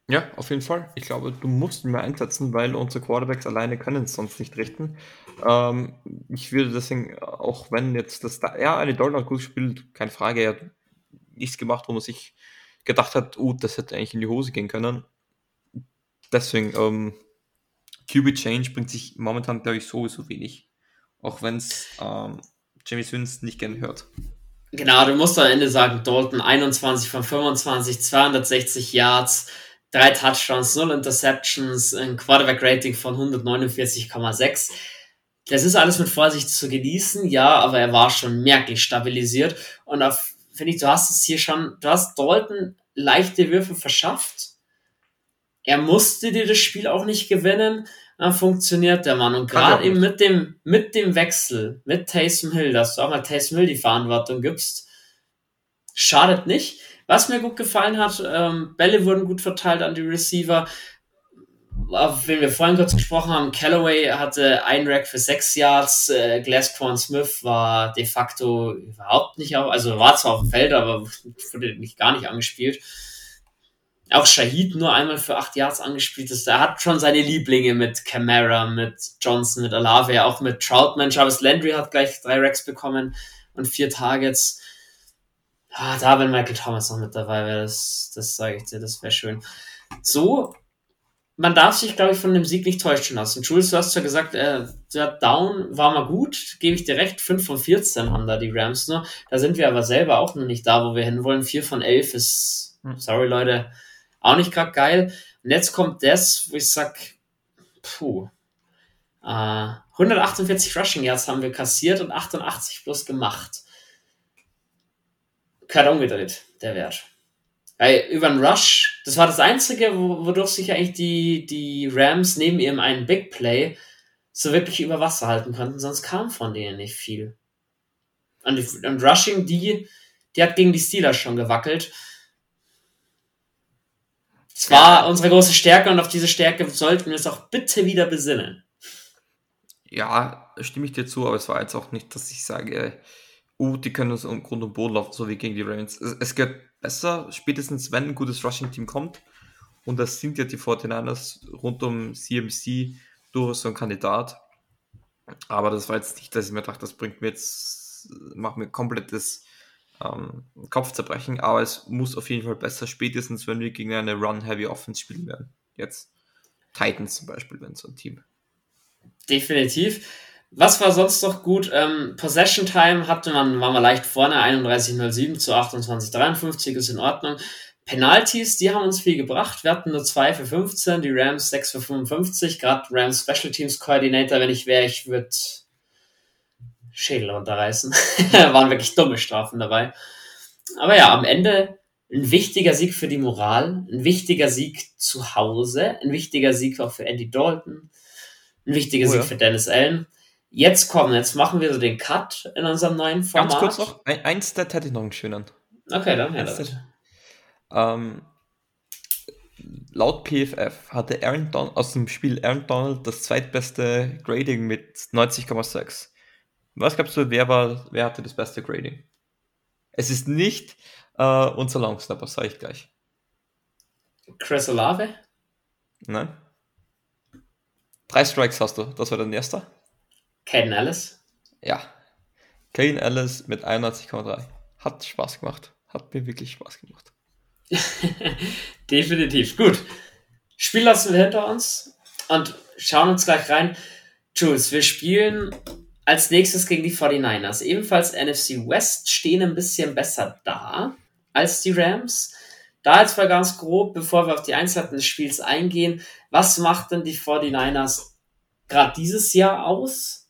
Ja, auf jeden Fall. Ich glaube, du musst ihn mehr einsetzen, weil unsere Quarterbacks alleine können es sonst nicht richten. Ähm, ich würde deswegen, auch wenn jetzt das, da, ja, eine Dollar gut spielt, keine Frage, er hat nichts gemacht, wo man sich gedacht hat, oh, das hätte eigentlich in die Hose gehen können. Deswegen, ähm, QB Change bringt sich momentan, glaube ich, sowieso wenig. Auch wenn es ähm, Jamie Wins nicht gerne hört. Genau, du musst am Ende sagen, Dalton 21 von 25, 260 Yards, drei Touchdowns, null Interceptions, ein Quarterback-Rating von 149,6. Das ist alles mit Vorsicht zu genießen, ja, aber er war schon merklich stabilisiert. Und finde ich, du hast es hier schon, du hast Dalton leichte Würfe verschafft. Er musste dir das Spiel auch nicht gewinnen. Dann funktioniert der Mann. Und gerade eben mit dem, mit dem Wechsel, mit Taysom Hill, dass du auch mal Taysom Hill die Verantwortung gibst, schadet nicht. Was mir gut gefallen hat, ähm, Bälle wurden gut verteilt an die Receiver. auf wen wir vorhin kurz gesprochen haben, Callaway hatte ein Rack für sechs Yards, äh, Glasscorn Smith war de facto überhaupt nicht auf, also war zwar auf dem Feld, aber wurde nicht gar nicht angespielt. Auch Shahid nur einmal für acht Yards angespielt ist. Er hat schon seine Lieblinge mit Camara, mit Johnson, mit Alave, auch mit Troutman. Jarvis Landry hat gleich drei Racks bekommen und vier Targets. Ah, da, wenn Michael Thomas noch mit dabei wäre, das, das sage ich dir, das wäre schön. So man darf sich, glaube ich, von dem Sieg nicht täuschen lassen. Jules, du hast ja gesagt, äh, der Down war mal gut, gebe ich dir recht, 5 von 14 haben da die Rams nur. Da sind wir aber selber auch noch nicht da, wo wir hinwollen. 4 von 11 ist, hm. sorry Leute, auch nicht gerade geil. Und jetzt kommt das, wo ich sag, puh, äh, 148 Rushing Yards haben wir kassiert und 88 plus gemacht. Gerade umgedreht, der Wert. Weil über den Rush, das war das Einzige, wodurch sich eigentlich die, die Rams neben ihrem einen Big Play so wirklich über Wasser halten konnten, sonst kam von denen nicht viel. Und, und Rushing, die, die hat gegen die Steelers schon gewackelt. Es war ja. unsere große Stärke und auf diese Stärke sollten wir uns auch bitte wieder besinnen. Ja, stimme ich dir zu, aber es war jetzt auch nicht, dass ich sage, uh, die können uns um Grund und Boden laufen, so wie gegen die Ravens. Es, es geht besser, spätestens wenn ein gutes Rushing-Team kommt. Und das sind ja die 49ers rund um CMC durchaus so ein Kandidat. Aber das war jetzt nicht, dass ich mir dachte, das bringt mir jetzt, macht mir komplettes ähm, Kopfzerbrechen. Aber es muss auf jeden Fall besser, spätestens wenn wir gegen eine Run-Heavy Offense spielen werden. Jetzt Titans zum Beispiel, wenn so ein Team. Definitiv. Was war sonst noch gut? Ähm, Possession Time hatte man, war man leicht vorne, 31,07 zu 28,53 ist in Ordnung. Penalties, die haben uns viel gebracht. Wir hatten nur 2 für 15, die Rams 6 für 55. Gerade Rams Special Teams Coordinator, wenn ich wäre, ich würde Schädel runterreißen. Waren wirklich dumme Strafen dabei. Aber ja, am Ende ein wichtiger Sieg für die Moral, ein wichtiger Sieg zu Hause, ein wichtiger Sieg auch für Andy Dalton, ein wichtiger oh, Sieg ja. für Dennis Allen. Jetzt kommen, jetzt machen wir so den Cut in unserem neuen Format. Ganz kurz noch, ein, eins der hätte ich noch einen schönen. Okay, dann ja. Ähm, laut PFF hatte Aaron Don aus dem Spiel Aaron Donald das zweitbeste Grading mit 90,6. Was glaubst du, wer, war, wer hatte das beste Grading? Es ist nicht äh, unser Longsnapper, sage ich gleich. Chris Olave? Nein. Drei Strikes hast du, das war dein erster. Caden Ellis? Ja. Caden Ellis mit 81,3. Hat Spaß gemacht. Hat mir wirklich Spaß gemacht. Definitiv. Gut. Spiel lassen wir hinter uns und schauen uns gleich rein. Jules, wir spielen als nächstes gegen die 49ers. Ebenfalls NFC West stehen ein bisschen besser da als die Rams. Da jetzt mal ganz grob, bevor wir auf die Einzelheiten des Spiels eingehen, was macht denn die 49ers gerade dieses Jahr aus?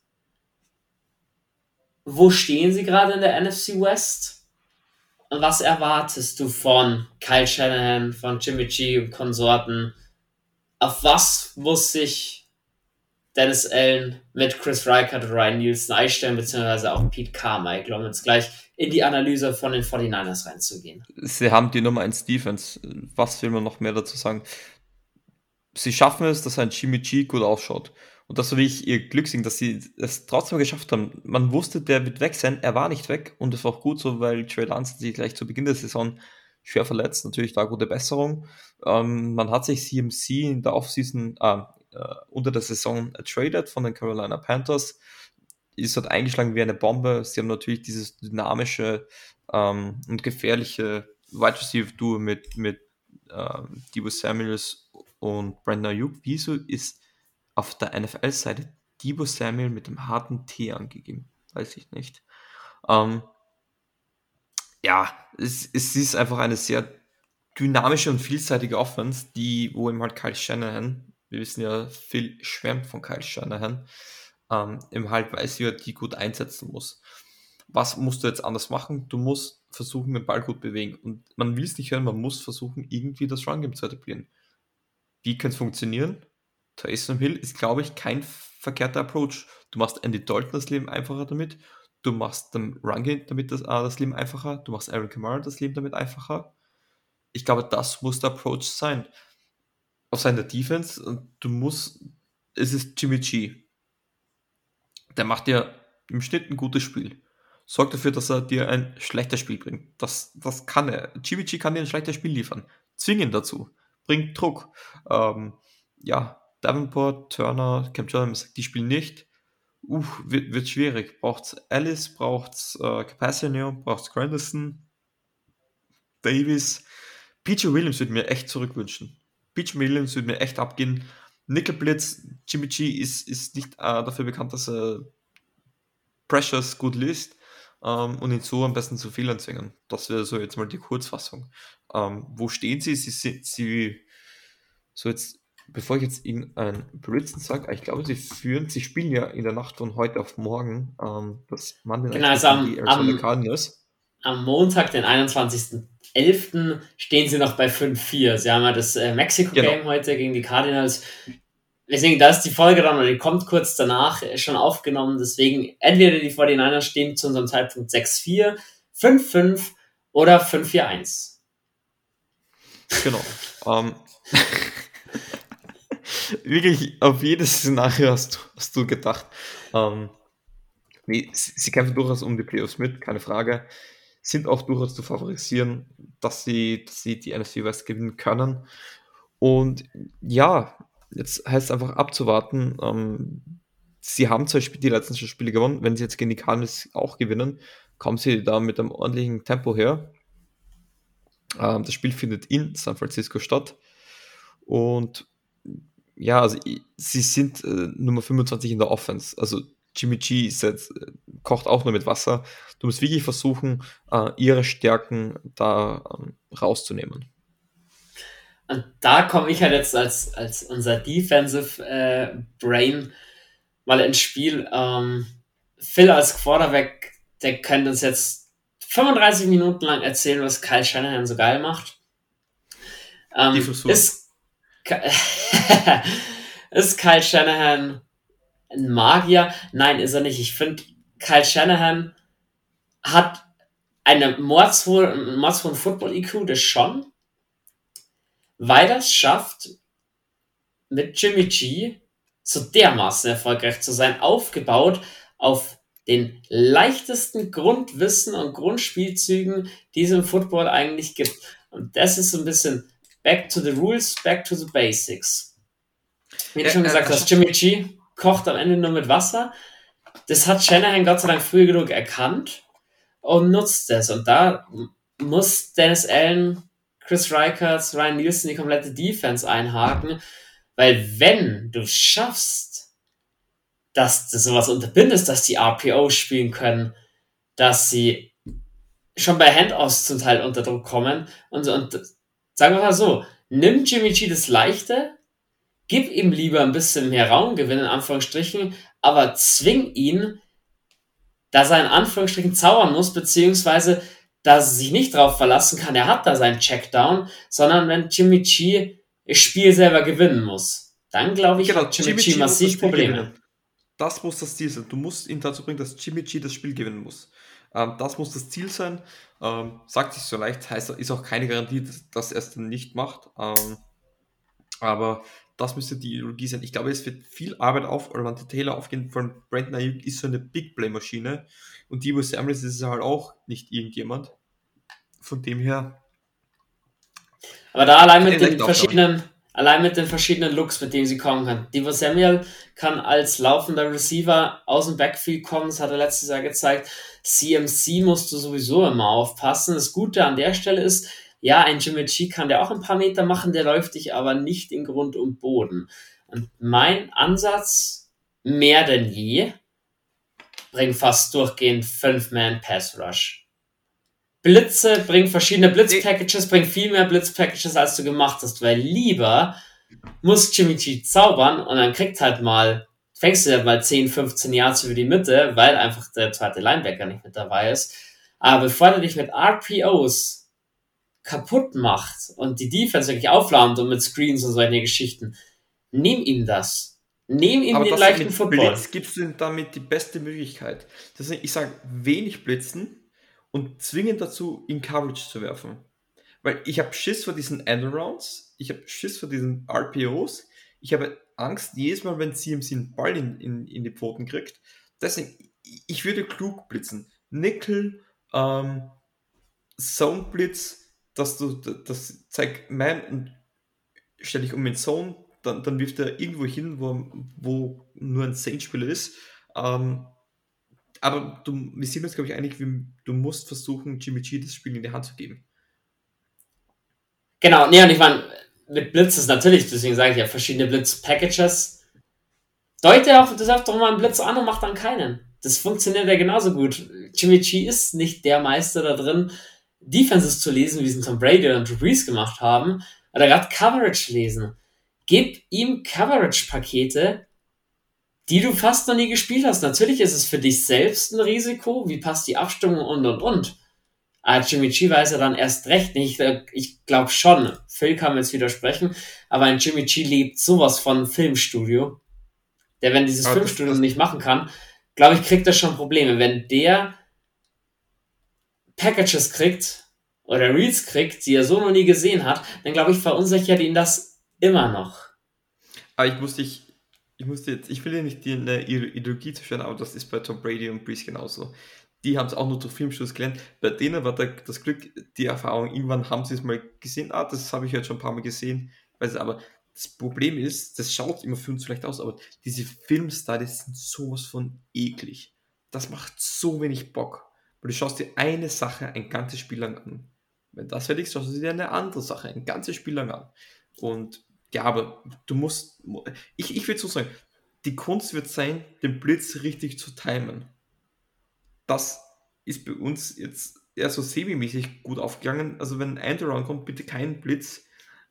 Wo stehen sie gerade in der NFC West? Und was erwartest du von Kyle Shanahan, von Jimmy G und Konsorten? Auf was muss sich Dennis Allen mit Chris Reichert und Ryan Nielsen einstellen, beziehungsweise auch Pete Carmichael, um jetzt gleich in die Analyse von den 49ers reinzugehen. Sie haben die Nummer 1 Defense. Was will man noch mehr dazu sagen? Sie schaffen es, dass ein Jimmy G gut ausschaut. Und das war wirklich ihr Glücksding, dass sie es trotzdem geschafft haben. Man wusste, der wird weg sein. Er war nicht weg. Und das war auch gut so, weil Trey Lance sich gleich zu Beginn der Saison schwer verletzt. Natürlich da gute Besserung. Ähm, man hat sich CMC in der Offseason, äh, äh, unter der Saison ertradet von den Carolina Panthers. Ist dort eingeschlagen wie eine Bombe. Sie haben natürlich dieses dynamische ähm, und gefährliche Wide Receiver Duo mit, mit äh, Debo Samuels und Brandon Ayuk. Wieso ist auf der NFL-Seite Debo Samuel mit dem harten T angegeben. Weiß ich nicht. Ähm, ja, es, es ist einfach eine sehr dynamische und vielseitige Offense, die, wo ihm halt Kyle Shanahan, wir wissen ja, viel schwärmt von Kyle Shanahan, ähm, im halt weiß, wie er die gut einsetzen muss. Was musst du jetzt anders machen? Du musst versuchen, den Ball gut bewegen. Und man will es nicht hören, man muss versuchen, irgendwie das Run-Game zu etablieren. Wie kann es funktionieren? Taysom Hill ist, glaube ich, kein verkehrter Approach. Du machst Andy Dalton das Leben einfacher damit. Du machst dem Runge damit das, äh, das Leben einfacher. Du machst Aaron Kamara das Leben damit einfacher. Ich glaube, das muss der Approach sein. auf seiner Defense und du musst, es ist Jimmy G. Der macht ja im Schnitt ein gutes Spiel. Sorgt dafür, dass er dir ein schlechtes Spiel bringt. Das, das kann er. Jimmy G kann dir ein schlechtes Spiel liefern. Zwingen dazu. Bringt Druck. Ähm, ja, Davenport, Turner, Cam Jordan, die spielen nicht. Uh, wird, wird schwierig. Braucht's Alice, braucht's äh, Capaccio, braucht's Grandison, Davis. PJ Williams würde mir echt zurückwünschen. PJ Williams würde mir echt abgehen. Nickel Blitz, Jimmy G ist, ist nicht äh, dafür bekannt, dass er Pressures gut liest ähm, und ihn so am besten zu Fehlern zwingen. Das wäre so jetzt mal die Kurzfassung. Ähm, wo stehen sie? Sie sind, sie, so jetzt, bevor ich jetzt Ihnen ein Blitzen sage, ich glaube, sie führen, sie spielen ja in der Nacht von heute auf morgen ähm, das Monday genau, also am, die Arizona am, Cardinals. Am Montag, den 21.11., stehen sie noch bei 5-4. Sie haben ja das äh, Mexiko-Game genau. heute gegen die Cardinals deswegen, da ist die Folge dann, oder die kommt kurz danach, äh, schon aufgenommen. Deswegen, entweder die 49ers stehen zu unserem Zeitpunkt 6-4, 5-5 oder 5-4-1. Genau. ähm, wirklich, auf jedes Szenario hast du, hast du gedacht. Ähm, nee, sie, sie kämpfen durchaus um die Playoffs mit, keine Frage. Sind auch durchaus zu favorisieren, dass sie, dass sie die NFC West gewinnen können. Und ja, Jetzt heißt es einfach abzuwarten. Ähm, sie haben zwar die letzten Spiele gewonnen, wenn sie jetzt gegen die Cardinals auch gewinnen, kommen sie da mit einem ordentlichen Tempo her. Ähm, das Spiel findet in San Francisco statt. Und ja, also sie sind äh, Nummer 25 in der Offense. Also Jimmy G jetzt, äh, kocht auch nur mit Wasser. Du musst wirklich versuchen, äh, ihre Stärken da ähm, rauszunehmen. Und da komme ich halt jetzt als, als unser Defensive äh, Brain mal ins Spiel. Ähm, Phil als Quarterback, der könnte uns jetzt 35 Minuten lang erzählen, was Kyle Shanahan so geil macht. Ähm, ist, ist Kyle Shanahan ein Magier? Nein, ist er nicht. Ich finde, Kyle Shanahan hat eine mordshohen Football-IQ, das schon weil das schafft, mit Jimmy G so dermaßen erfolgreich zu sein, aufgebaut auf den leichtesten Grundwissen und Grundspielzügen, die es im Football eigentlich gibt. Und das ist so ein bisschen back to the rules, back to the basics. Wie du schon gesagt hast, Jimmy G kocht am Ende nur mit Wasser. Das hat Shanahan Gott sei Dank früh genug erkannt und nutzt das. Und da muss Dennis Allen Chris Reicherts, Ryan Nielsen die komplette Defense einhaken, weil wenn du schaffst, dass du sowas unterbindest, dass die RPO spielen können, dass sie schon bei Handoffs zum Teil unter Druck kommen und, und sagen wir mal so, nimm Jimmy G das Leichte, gib ihm lieber ein bisschen mehr Raumgewinn, in Anführungsstrichen, aber zwing ihn, dass er in Anführungsstrichen zaubern muss, beziehungsweise dass er sich nicht darauf verlassen kann, er hat da seinen Checkdown, sondern wenn Jimmy G das Spiel selber gewinnen muss, dann glaube ich, genau, hat Jimmy, Jimmy G massiv Probleme. Das muss das Ziel sein. Du musst ihn dazu bringen, dass Jimmy G das Spiel gewinnen muss. Ähm, das muss das Ziel sein. Ähm, sagt sich so leicht, heißt ist auch keine Garantie, dass, er es dann nicht macht. Ähm, aber das müsste die Ideologie sein. Ich glaube, es wird viel Arbeit auf Orlando Taylor aufgehen. Von Brandon Ayuk ist so eine Big Play Maschine. Und Debo Samuels ist halt auch nicht irgendjemand. Von dem her. Aber da allein mit den verschiedenen, allein mit den verschiedenen Looks, mit denen sie kommen kann. Debo Samuel kann als laufender Receiver aus dem Backfield kommen, das hat er letztes Jahr gezeigt. CMC musst du sowieso immer aufpassen. Das Gute an der Stelle ist, ja, ein Jimmy G kann der auch ein paar Meter machen, der läuft dich aber nicht in Grund und Boden. Und mein Ansatz, mehr denn je, bringt fast durchgehend 5-Man-Pass-Rush. Blitze, bring verschiedene Blitzpackages, bring viel mehr Blitzpackages, als du gemacht hast, weil lieber muss Jimmy G zaubern und dann kriegt halt mal, fängst du ja mal 10, 15 Yards über die Mitte, weil einfach der zweite Linebacker nicht mit dabei ist. Aber bevor du dich mit RPOs kaputt macht und die Defense wirklich auflaumt und mit Screens und solche Geschichten, nimm ihm das. Nehm ihm den leichten Football. Blitz gibst du ihm damit die beste Möglichkeit. Deswegen, ich sage, wenig blitzen und zwingen dazu, in Coverage zu werfen. Weil ich habe Schiss vor diesen Endarounds, ich habe Schiss vor diesen RPOs. Ich habe Angst jedes Mal, wenn CMC einen Ball in, in, in die Pfoten kriegt. Deswegen, ich würde klug blitzen. Nickel, ähm, Zone Blitz, dass du das zeigt Man und stell dich um in Zone, dann, dann wirft er irgendwo hin, wo, wo nur ein Saint-Spieler ist. Ähm, aber du, wir sind uns, glaube ich, einig, du musst versuchen, Jimmy G das Spiel in die Hand zu geben. Genau, nee, und ich meine, mit Blitz ist natürlich, deswegen sage ich ja, verschiedene Blitz-Packages. Deute auch das doch mal einen Blitz an und macht dann keinen. Das funktioniert ja genauso gut. Jimmy G ist nicht der Meister da drin, Defenses zu lesen, wie es Tom Brady und Drew Brees gemacht haben, oder gerade Coverage lesen. Gib ihm Coverage-Pakete, die du fast noch nie gespielt hast. Natürlich ist es für dich selbst ein Risiko, wie passt die Abstimmung und und und. Aber Jimmy G weiß ja dann erst recht nicht. Ich glaube schon, Phil kann mir jetzt widersprechen, aber ein Jimmy G lebt sowas von Filmstudio. Der, wenn dieses aber Filmstudio nicht machen kann, glaube ich, kriegt er schon Probleme. Wenn der Packages kriegt oder Reels kriegt, die er so noch nie gesehen hat, dann glaube ich, verunsichert ihn das immer noch. Aber ich muss dich ich musste jetzt, ich will ja nicht die eine Ideologie zerstören, aber das ist bei Tom Brady und Breeze genauso. Die haben es auch nur durch Filmstudios gelernt. Bei denen war das Glück, die Erfahrung, irgendwann haben sie es mal gesehen. Ah, das habe ich jetzt schon ein paar Mal gesehen. Weiß, aber das Problem ist, das schaut immer für uns vielleicht aus, aber diese Filmstudies sind sowas von eklig. Das macht so wenig Bock. Weil du schaust dir eine Sache ein ganzes Spiel lang an. Wenn das fertig ist, schaust du dir eine andere Sache ein ganzes Spiel lang an. Und ja, aber du musst, ich, ich würde so sagen, die Kunst wird sein, den Blitz richtig zu timen. Das ist bei uns jetzt eher so semi-mäßig gut aufgegangen. Also wenn ein Endaround kommt, bitte kein Blitz,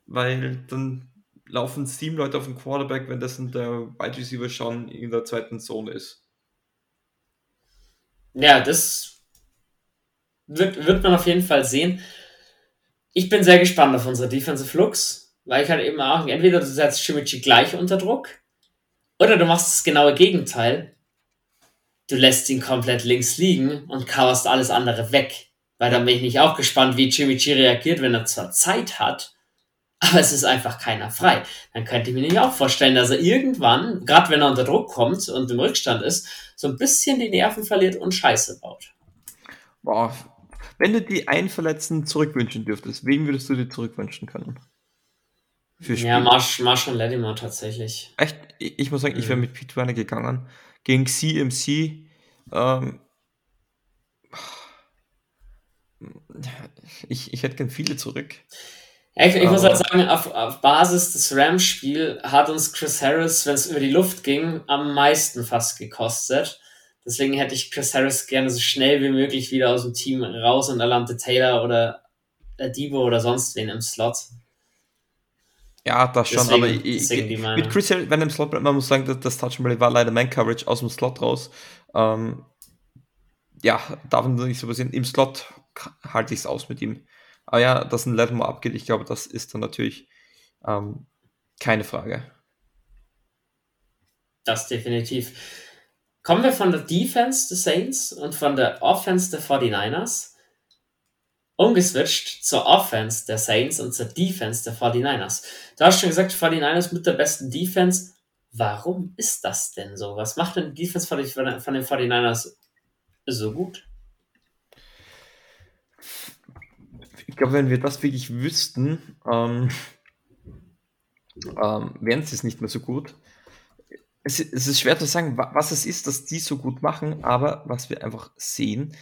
weil dann laufen sieben Leute auf den Quarterback, wenn das in der Wide Receiver schon in der zweiten Zone ist. Ja, das wird, wird man auf jeden Fall sehen. Ich bin sehr gespannt auf unsere Defensive Looks weil ich halt eben auch, entweder du setzt Shimichi gleich unter Druck, oder du machst das genaue Gegenteil. Du lässt ihn komplett links liegen und coverst alles andere weg. Weil dann bin ich nicht auch gespannt, wie Chimichi reagiert, wenn er zwar Zeit hat, aber es ist einfach keiner frei. Dann könnte ich mir nicht auch vorstellen, dass er irgendwann, gerade wenn er unter Druck kommt und im Rückstand ist, so ein bisschen die Nerven verliert und Scheiße baut. Boah, wenn du die einen Verletzten zurückwünschen dürftest, wen würdest du dir zurückwünschen können? Für Ja, Marsh, Marshall Lattimore tatsächlich. Echt? Ich, ich muss sagen, ich wäre mit Pete Werner gegangen. Gegen CMC. Ähm, ich, ich hätte gern viele zurück. Ja, ich, ich muss halt sagen, auf, auf Basis des Rams-Spiels hat uns Chris Harris, wenn es über die Luft ging, am meisten fast gekostet. Deswegen hätte ich Chris Harris gerne so schnell wie möglich wieder aus dem Team raus und Alante Taylor oder Debo oder sonst wen im Slot. Ja, das schon, deswegen, aber ich, ich, mit Chris Hill, wenn im Slot bleibt, man muss sagen, das, das Touch war leider Man-Coverage aus dem Slot raus. Ähm, ja, darf man nicht so passieren. Im Slot halte ich es aus mit ihm. Aber ja, dass ein Level mal abgeht, ich glaube, das ist dann natürlich ähm, keine Frage. Das definitiv. Kommen wir von der Defense des Saints und von der Offense der 49ers umgeswitcht zur Offense der Saints und zur Defense der 49ers. Du hast schon gesagt, 49ers mit der besten Defense. Warum ist das denn so? Was macht denn die Defense von den 49ers so gut? Ich glaube, wenn wir das wirklich wüssten, ähm, ähm, wären sie es nicht mehr so gut. Es, es, ist schwer zu sagen, was es ist, dass die so gut machen, aber was wir einfach sehen,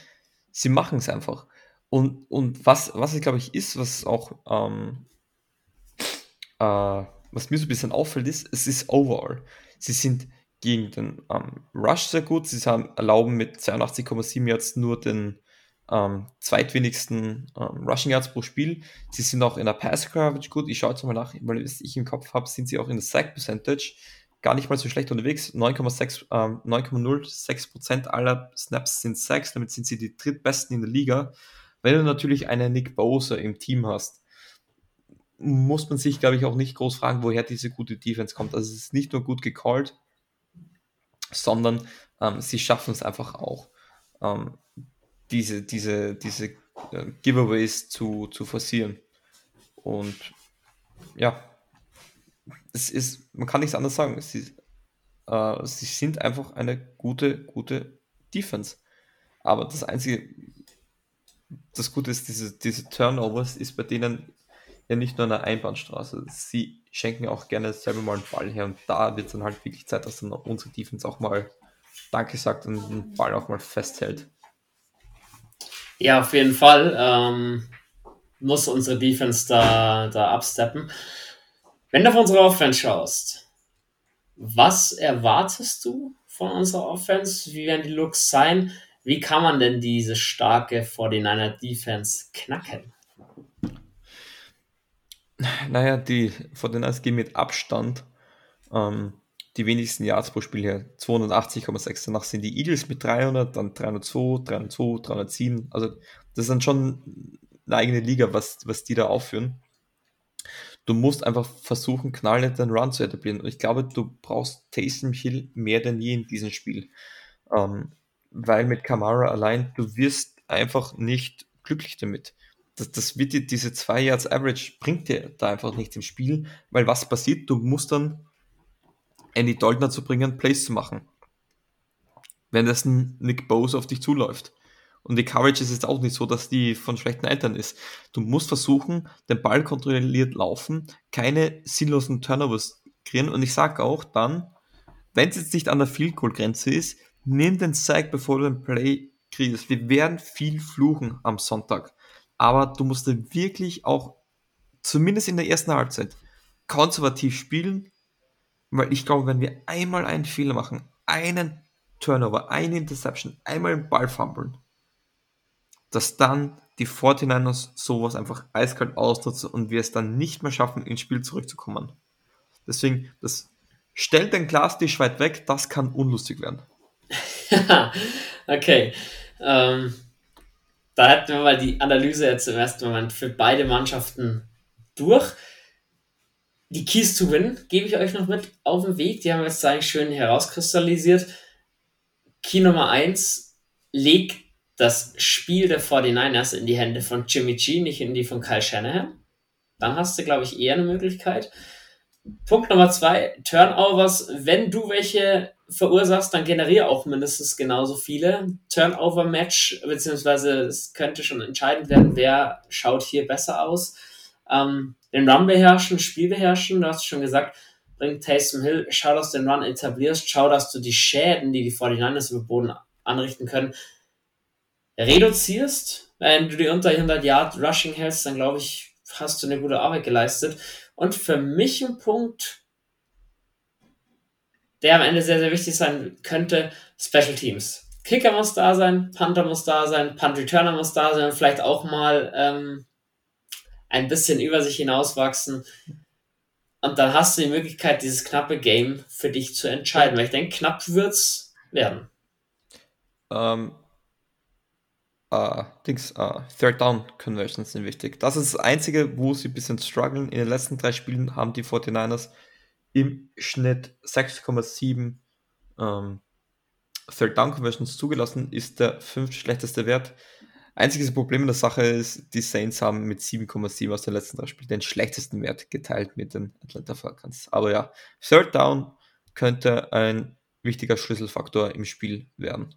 sie machen es einfach. Und, und was, was es, glaube ich, ist, was auch, ähm, äh, was mir so ein bisschen auffällt, ist, es ist overall. Sie sind gegen den ähm, Rush sehr gut. Sie haben, erlauben mit 82,7 Yards nur den ähm, zweitwenigsten ähm, Rushing Yards pro Spiel. Sie sind auch in der Pass Coverage gut. Ich schaue jetzt mal nach, weil ich im Kopf habe, sind sie auch in der Sack Percentage gar nicht mal so schlecht unterwegs. 9,6, ähm, 9,06% aller Snaps sind Sacks. Damit sind sie die drittbesten in der Liga. Wenn du natürlich einen Nick Bosa im Team hast, muss man sich, glaube ich, auch nicht groß fragen, woher diese gute Defense kommt. Also es ist nicht nur gut gecallt, sondern ähm, sie schaffen es einfach auch, ähm, diese, diese, diese äh, Giveaways zu, zu forcieren. Und ja, es ist, man kann nichts anderes sagen. Sie, äh, sie sind einfach eine gute, gute Defense. Aber das Einzige, das Gute ist, diese, diese Turnovers ist bei denen ja nicht nur eine Einbahnstraße. Sie schenken auch gerne selber mal einen Ball her und da wird es dann halt wirklich Zeit, dass dann unsere Defense auch mal Danke sagt und den Ball auch mal festhält. Ja, auf jeden Fall ähm, muss unsere Defense da, da absteppen. Wenn du auf unsere Offense schaust, was erwartest du von unserer Offense? Wie werden die Looks sein? Wie kann man denn diese starke 49er Defense knacken? Naja, die 49ers gehen mit Abstand ähm, die wenigsten Yards pro Spiel her. 280,6. Danach sind die Eagles mit 300, dann 302, 302, 307. Also das ist dann schon eine eigene Liga, was, was die da aufführen. Du musst einfach versuchen, knallhart den Run zu etablieren. Und ich glaube, du brauchst Taysom Hill mehr denn je in diesem Spiel. Ähm, weil mit Kamara allein, du wirst einfach nicht glücklich damit. Das, das wird dir, diese 2 Yards Average bringt dir da einfach nicht im Spiel, weil was passiert? Du musst dann Andy Dalton dazu bringen, Plays zu machen. Wenn das Nick Bose auf dich zuläuft. Und die Coverage ist jetzt auch nicht so, dass die von schlechten Eltern ist. Du musst versuchen, den Ball kontrolliert laufen, keine sinnlosen Turnovers kreieren. Und ich sage auch dann, wenn es jetzt nicht an der Field Goal Grenze ist, nimm den Sack, bevor du den Play kriegst. Wir werden viel fluchen am Sonntag. Aber du musst wirklich auch, zumindest in der ersten Halbzeit, konservativ spielen, weil ich glaube, wenn wir einmal einen Fehler machen, einen Turnover, eine Interception, einmal den Ball fummeln, dass dann die 49ers sowas einfach eiskalt ausnutzen und wir es dann nicht mehr schaffen, ins Spiel zurückzukommen. Deswegen, das stellt den Glastisch weit weg, das kann unlustig werden. okay. Ähm, da hätten wir mal die Analyse jetzt im ersten Moment für beide Mannschaften durch die Keys to Win gebe ich euch noch mit auf den Weg. Die haben wir jetzt eigentlich schön herauskristallisiert. Key Nummer 1, leg das Spiel der 49ers in die Hände von Jimmy G, nicht in die von Kyle Shanahan. Dann hast du, glaube ich, eher eine Möglichkeit. Punkt Nummer 2, Turnovers. Wenn du welche verursachst, dann generiere auch mindestens genauso viele. Turnover-Match, beziehungsweise es könnte schon entscheidend werden, wer schaut hier besser aus. Ähm, den Run beherrschen, Spiel beherrschen, du hast schon gesagt, bringt Taysom Hill, schau, dass du den Run etablierst, schau, dass du die Schäden, die die 49ers über Boden anrichten können, reduzierst. Wenn du die unter 100 Yard Rushing hältst, dann glaube ich, hast du eine gute Arbeit geleistet. Und für mich ein Punkt, der am Ende sehr, sehr wichtig sein könnte, Special Teams. Kicker muss da sein, Panther muss da sein, Punt Returner muss da sein, vielleicht auch mal ähm, ein bisschen über sich hinauswachsen. Und dann hast du die Möglichkeit, dieses knappe Game für dich zu entscheiden. Weil ich denke, knapp wird es werden. Ähm, uh, Dings, uh, Third Down Conversions sind wichtig. Das ist das Einzige, wo sie ein bisschen strugglen. In den letzten drei Spielen haben die 49ers im Schnitt 6,7 ähm, Third Down Conversions zugelassen, ist der fünf schlechteste Wert. Einziges Problem in der Sache ist, die Saints haben mit 7,7 aus den letzten drei Spielen den schlechtesten Wert geteilt mit den Atlanta Falcons. Aber ja, Third Down könnte ein wichtiger Schlüsselfaktor im Spiel werden.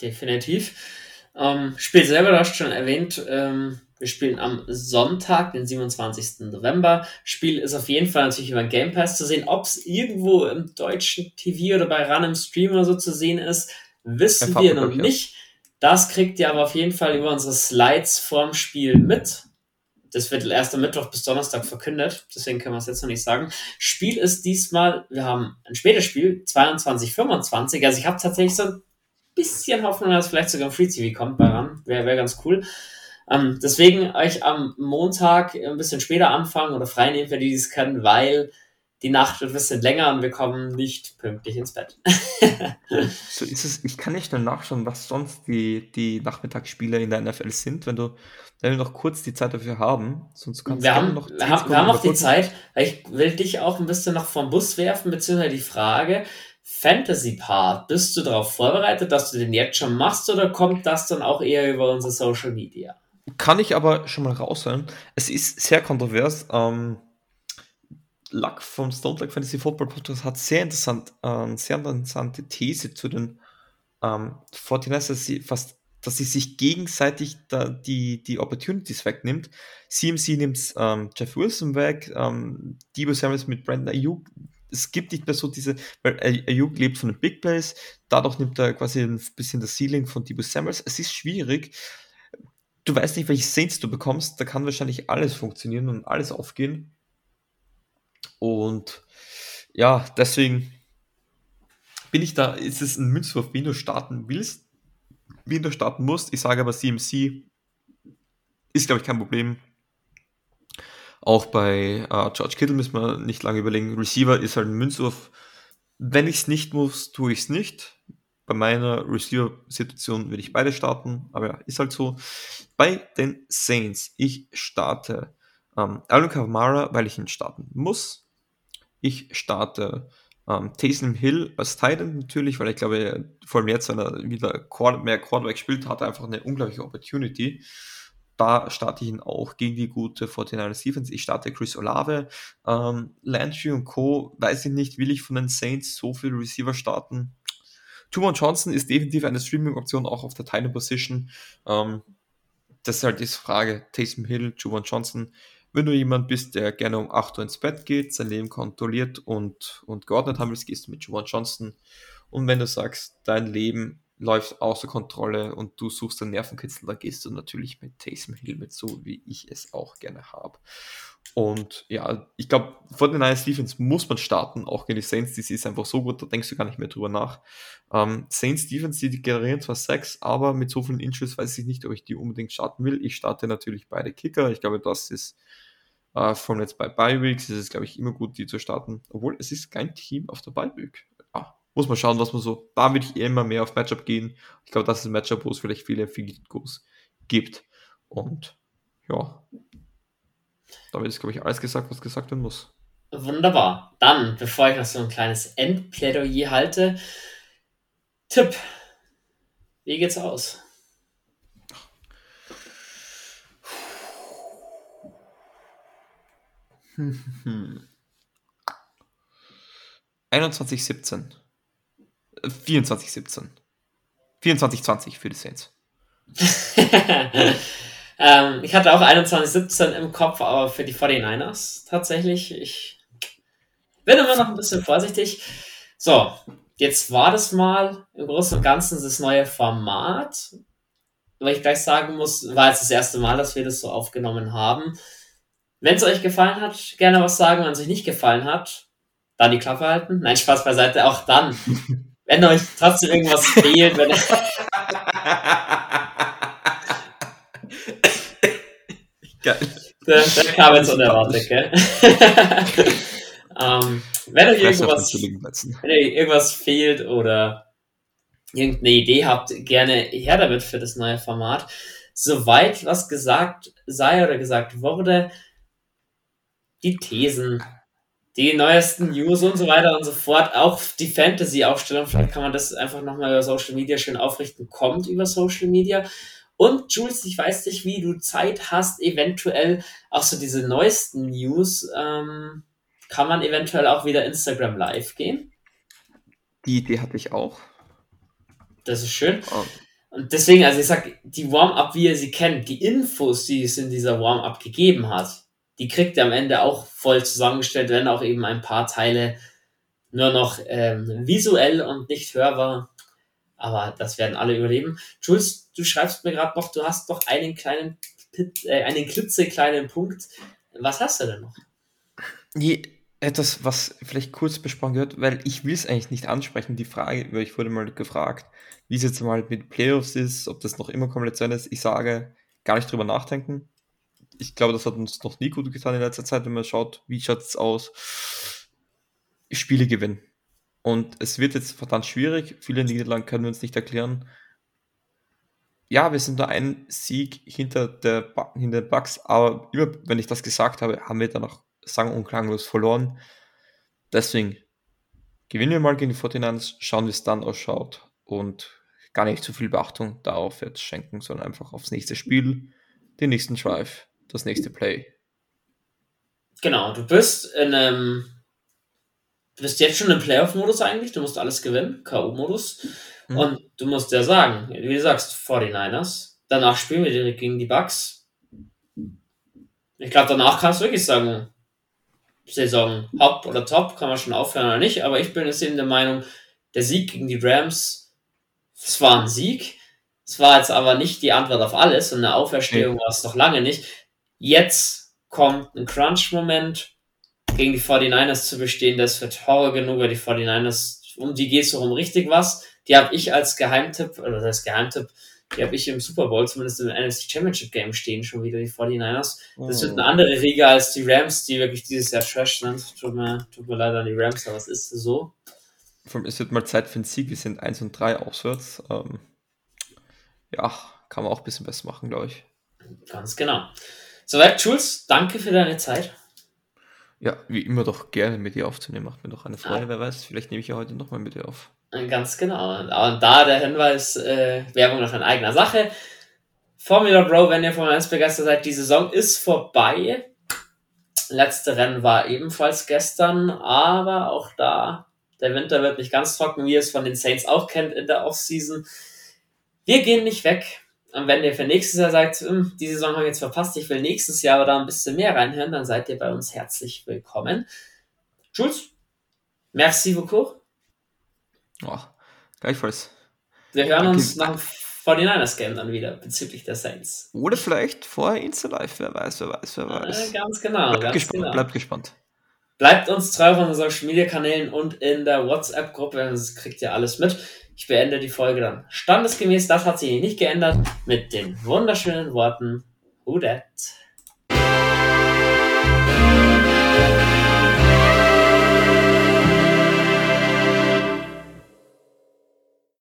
Definitiv. Ähm, Spiel selber, du hast schon erwähnt, ähm, wir spielen am Sonntag, den 27. November. Spiel ist auf jeden Fall natürlich über den Game Pass zu sehen. Ob es irgendwo im deutschen TV oder bei RAN im Stream oder so zu sehen ist, wissen wir noch nicht. Das kriegt ihr aber auf jeden Fall über unsere Slides vorm Spiel mit. Das wird erst am Mittwoch bis Donnerstag verkündet, deswegen können wir es jetzt noch nicht sagen. Spiel ist diesmal, wir haben ein spätes Spiel, 22, 25. Also ich habe tatsächlich so ein bisschen Hoffnung, dass vielleicht sogar ein Free TV kommt bei RAN. Wäre wär ganz cool. Ähm, deswegen euch am Montag ein bisschen später anfangen oder frei nehmen, für die, die es können, weil die Nacht wird ein bisschen länger und wir kommen nicht pünktlich ins Bett. so ist es. Ich kann nicht nur nachschauen, was sonst die, die Nachmittagsspiele in der NFL sind, wenn du, wenn wir noch kurz die Zeit dafür haben. Sonst kannst wir haben noch, wir haben, wir haben noch die Zeit. Ich will dich auch ein bisschen noch vom Bus werfen, beziehungsweise die Frage, Fantasy-Part, bist du darauf vorbereitet, dass du den jetzt schon machst oder kommt das dann auch eher über unsere Social Media? Kann ich aber schon mal raushören. Es ist sehr kontrovers. Ähm, Luck vom Stone Luck Fantasy Football Podcast hat sehr interessant, äh, sehr interessante These zu den ähm, 49ers, dass sie fast, dass sie sich gegenseitig da die, die Opportunities wegnimmt. CMC nimmt ähm, Jeff Wilson weg, ähm, Debo Samuels mit Brandon Ayuk. Es gibt nicht mehr so diese, weil Ayuk lebt von den Big Plays, dadurch nimmt er quasi ein bisschen das Ceiling von Debo Samuels. Es ist schwierig. Du weißt nicht, welche Saints du bekommst, da kann wahrscheinlich alles funktionieren und alles aufgehen. Und ja, deswegen bin ich da, ist es ein Münzwurf, wie du starten willst, wie du starten musst. Ich sage aber CMC ist, glaube ich, kein Problem. Auch bei äh, George Kittle müssen wir nicht lange überlegen. Receiver ist halt ein Münzwurf. Wenn ich es nicht muss, tue ich es nicht. Bei meiner Receiver-Situation würde ich beide starten, aber ja, ist halt so. Bei den Saints, ich starte ähm, Alvin Kamara, weil ich ihn starten muss. Ich starte ähm, Taysom Hill als Titan natürlich, weil ich glaube, vor allem jetzt, wenn er wieder mehr Quarterback spielt, hat er einfach eine unglaubliche Opportunity. Da starte ich ihn auch gegen die gute 49ers Defense. Ich starte Chris Olave. Ähm, Landry und Co. weiß ich nicht, will ich von den Saints so viel Receiver starten? Tumon Johnson ist definitiv eine Streaming-Option, auch auf der Titan Position. Ähm, das ist halt die Frage. Taysom Hill, Juwan Johnson wenn du jemand bist, der gerne um 8 Uhr ins Bett geht, sein Leben kontrolliert und, und geordnet haben willst, gehst du mit Juwan Johnson. Und wenn du sagst, dein Leben läuft außer Kontrolle und du suchst einen Nervenkitzel, da gehst du natürlich mit Taysom Hill mit, so wie ich es auch gerne habe. Und ja, ich glaube, vor den Niners Defense muss man starten, auch gegen die Saints, die ist einfach so gut, da denkst du gar nicht mehr drüber nach. Ähm, Saints Defense, die generieren zwar Sex, aber mit so vielen Inches weiß ich nicht, ob ich die unbedingt starten will. Ich starte natürlich beide Kicker. Ich glaube, das ist äh, von jetzt bei Bi-Weeks ist es, glaube ich, immer gut, die zu starten. Obwohl, es ist kein Team auf der Bi-Week. Ah, muss man schauen, was man so. Da würde ich immer mehr auf Matchup gehen. Ich glaube, das ist ein Matchup, wo es vielleicht viele Field-Goals gibt. Und ja, damit ist, glaube ich, alles gesagt, was gesagt werden muss. Wunderbar. Dann, bevor ich noch so ein kleines Endplädoyer halte, Tipp. Wie geht's aus? 21-17. 24-17. 24-20 für die Saints. ähm, ich hatte auch 21-17 im Kopf, aber für die 49ers tatsächlich. Ich bin immer noch ein bisschen vorsichtig. So, jetzt war das mal im Großen und Ganzen das neue Format. Weil ich gleich sagen muss, war jetzt das erste Mal, dass wir das so aufgenommen haben. Wenn es euch gefallen hat, gerne was sagen. Wenn es euch nicht gefallen hat, dann die Klappe halten. Nein, Spaß beiseite, auch dann. wenn euch trotzdem irgendwas fehlt, wenn Geil. Der kam jetzt unerwartet, gell? ähm, wenn euch irgendwas, wenn euch irgendwas fehlt oder irgendeine Idee habt, gerne her damit für das neue Format. Soweit was gesagt sei oder gesagt wurde, die Thesen, die neuesten News und so weiter und so fort, auch die Fantasy-Aufstellung, vielleicht kann man das einfach nochmal über Social Media schön aufrichten, kommt über Social Media. Und Jules, ich weiß nicht, wie du Zeit hast, eventuell auch so diese neuesten News, ähm, kann man eventuell auch wieder Instagram live gehen? Die Idee hatte ich auch. Das ist schön. Oh. Und deswegen, also ich sag, die Warm-up, wie ihr sie kennt, die Infos, die es in dieser Warm-up gegeben hat, die kriegt ihr am Ende auch voll zusammengestellt, wenn auch eben ein paar Teile nur noch ähm, visuell und nicht hörbar. Aber das werden alle überleben. Jules, du schreibst mir gerade noch, du hast noch einen kleinen, äh, einen klitzekleinen Punkt. Was hast du denn noch? Je, etwas, was vielleicht kurz besprochen wird, weil ich will es eigentlich nicht ansprechen, die Frage, weil ich wurde mal gefragt, wie es jetzt mal mit Playoffs ist, ob das noch immer komplett sein ist. Ich sage, gar nicht drüber nachdenken ich glaube, das hat uns noch nie gut getan in letzter Zeit, wenn man schaut, wie schaut es aus. Spiele gewinnen. Und es wird jetzt verdammt schwierig. Viele Niederlagen können wir uns nicht erklären. Ja, wir sind nur ein Sieg hinter, der, hinter den Bugs, aber immer, wenn ich das gesagt habe, haben wir danach sang- und klanglos verloren. Deswegen gewinnen wir mal gegen die 49 schauen, wie es dann ausschaut und gar nicht zu viel Beachtung darauf jetzt schenken, sondern einfach aufs nächste Spiel, den nächsten Drive das nächste Play. Genau, du bist in einem. Du bist jetzt schon im Playoff-Modus eigentlich, du musst alles gewinnen, K.O.-Modus. Mhm. Und du musst ja sagen, wie du sagst, 49ers. Danach spielen wir direkt gegen die Bucks. Ich glaube, danach kannst du wirklich sagen, Saison Hop oder Top, kann man schon aufhören oder nicht, aber ich bin jetzt eben der Meinung, der Sieg gegen die Rams, es war ein Sieg, es war jetzt aber nicht die Antwort auf alles und eine Auferstehung war es noch lange nicht. Jetzt kommt ein Crunch-Moment, gegen die 49ers zu bestehen, das wird Horror genug, weil die 49ers, um die geht es doch um richtig was. Die habe ich als Geheimtipp, oder das heißt Geheimtipp, die habe ich im Super Bowl, zumindest im NFC Championship Game stehen, schon wieder die 49ers. Das wird eine oh. andere Riege als die Rams, die wirklich dieses Jahr Trash sind. Tut mir, tut mir leid an die Rams, aber es ist so. Es wird mal Zeit für einen Sieg. Wir sind 1 und 3 auswärts. Ähm, ja, kann man auch ein bisschen besser machen, glaube ich. Ganz genau. Soweit, Jules, danke für deine Zeit. Ja, wie immer doch gerne mit dir aufzunehmen. Macht mir doch eine Freude. Ja. Wer weiß, vielleicht nehme ich ja heute nochmal mit dir auf. Ganz genau. Und da der Hinweis, äh, Werbung noch in eigener Sache. Formula Bro, wenn ihr Formel 1 begeistert seid, die Saison ist vorbei. Letzte Rennen war ebenfalls gestern, aber auch da, der Winter wird nicht ganz trocken, wie ihr es von den Saints auch kennt in der Offseason. Wir gehen nicht weg. Und wenn ihr für nächstes Jahr sagt, hm, die Saison habe ich jetzt verpasst, ich will nächstes Jahr aber da ein bisschen mehr reinhören, dann seid ihr bei uns herzlich willkommen. Jules, merci beaucoup. Oh, gleichfalls. Wir hören Danke. uns nach 49ers Game dann wieder bezüglich der Saints. Oder vielleicht vorher Insta Live, wer weiß, wer weiß, wer weiß. Äh, ganz genau. Bleibt ganz gespannt, genau. bleibt gespannt. Bleibt uns treu auf unseren Social Media Kanälen und in der WhatsApp-Gruppe, das kriegt ihr alles mit. Ich beende die Folge dann standesgemäß, das hat sich nicht geändert, mit den wunderschönen Worten Who dat?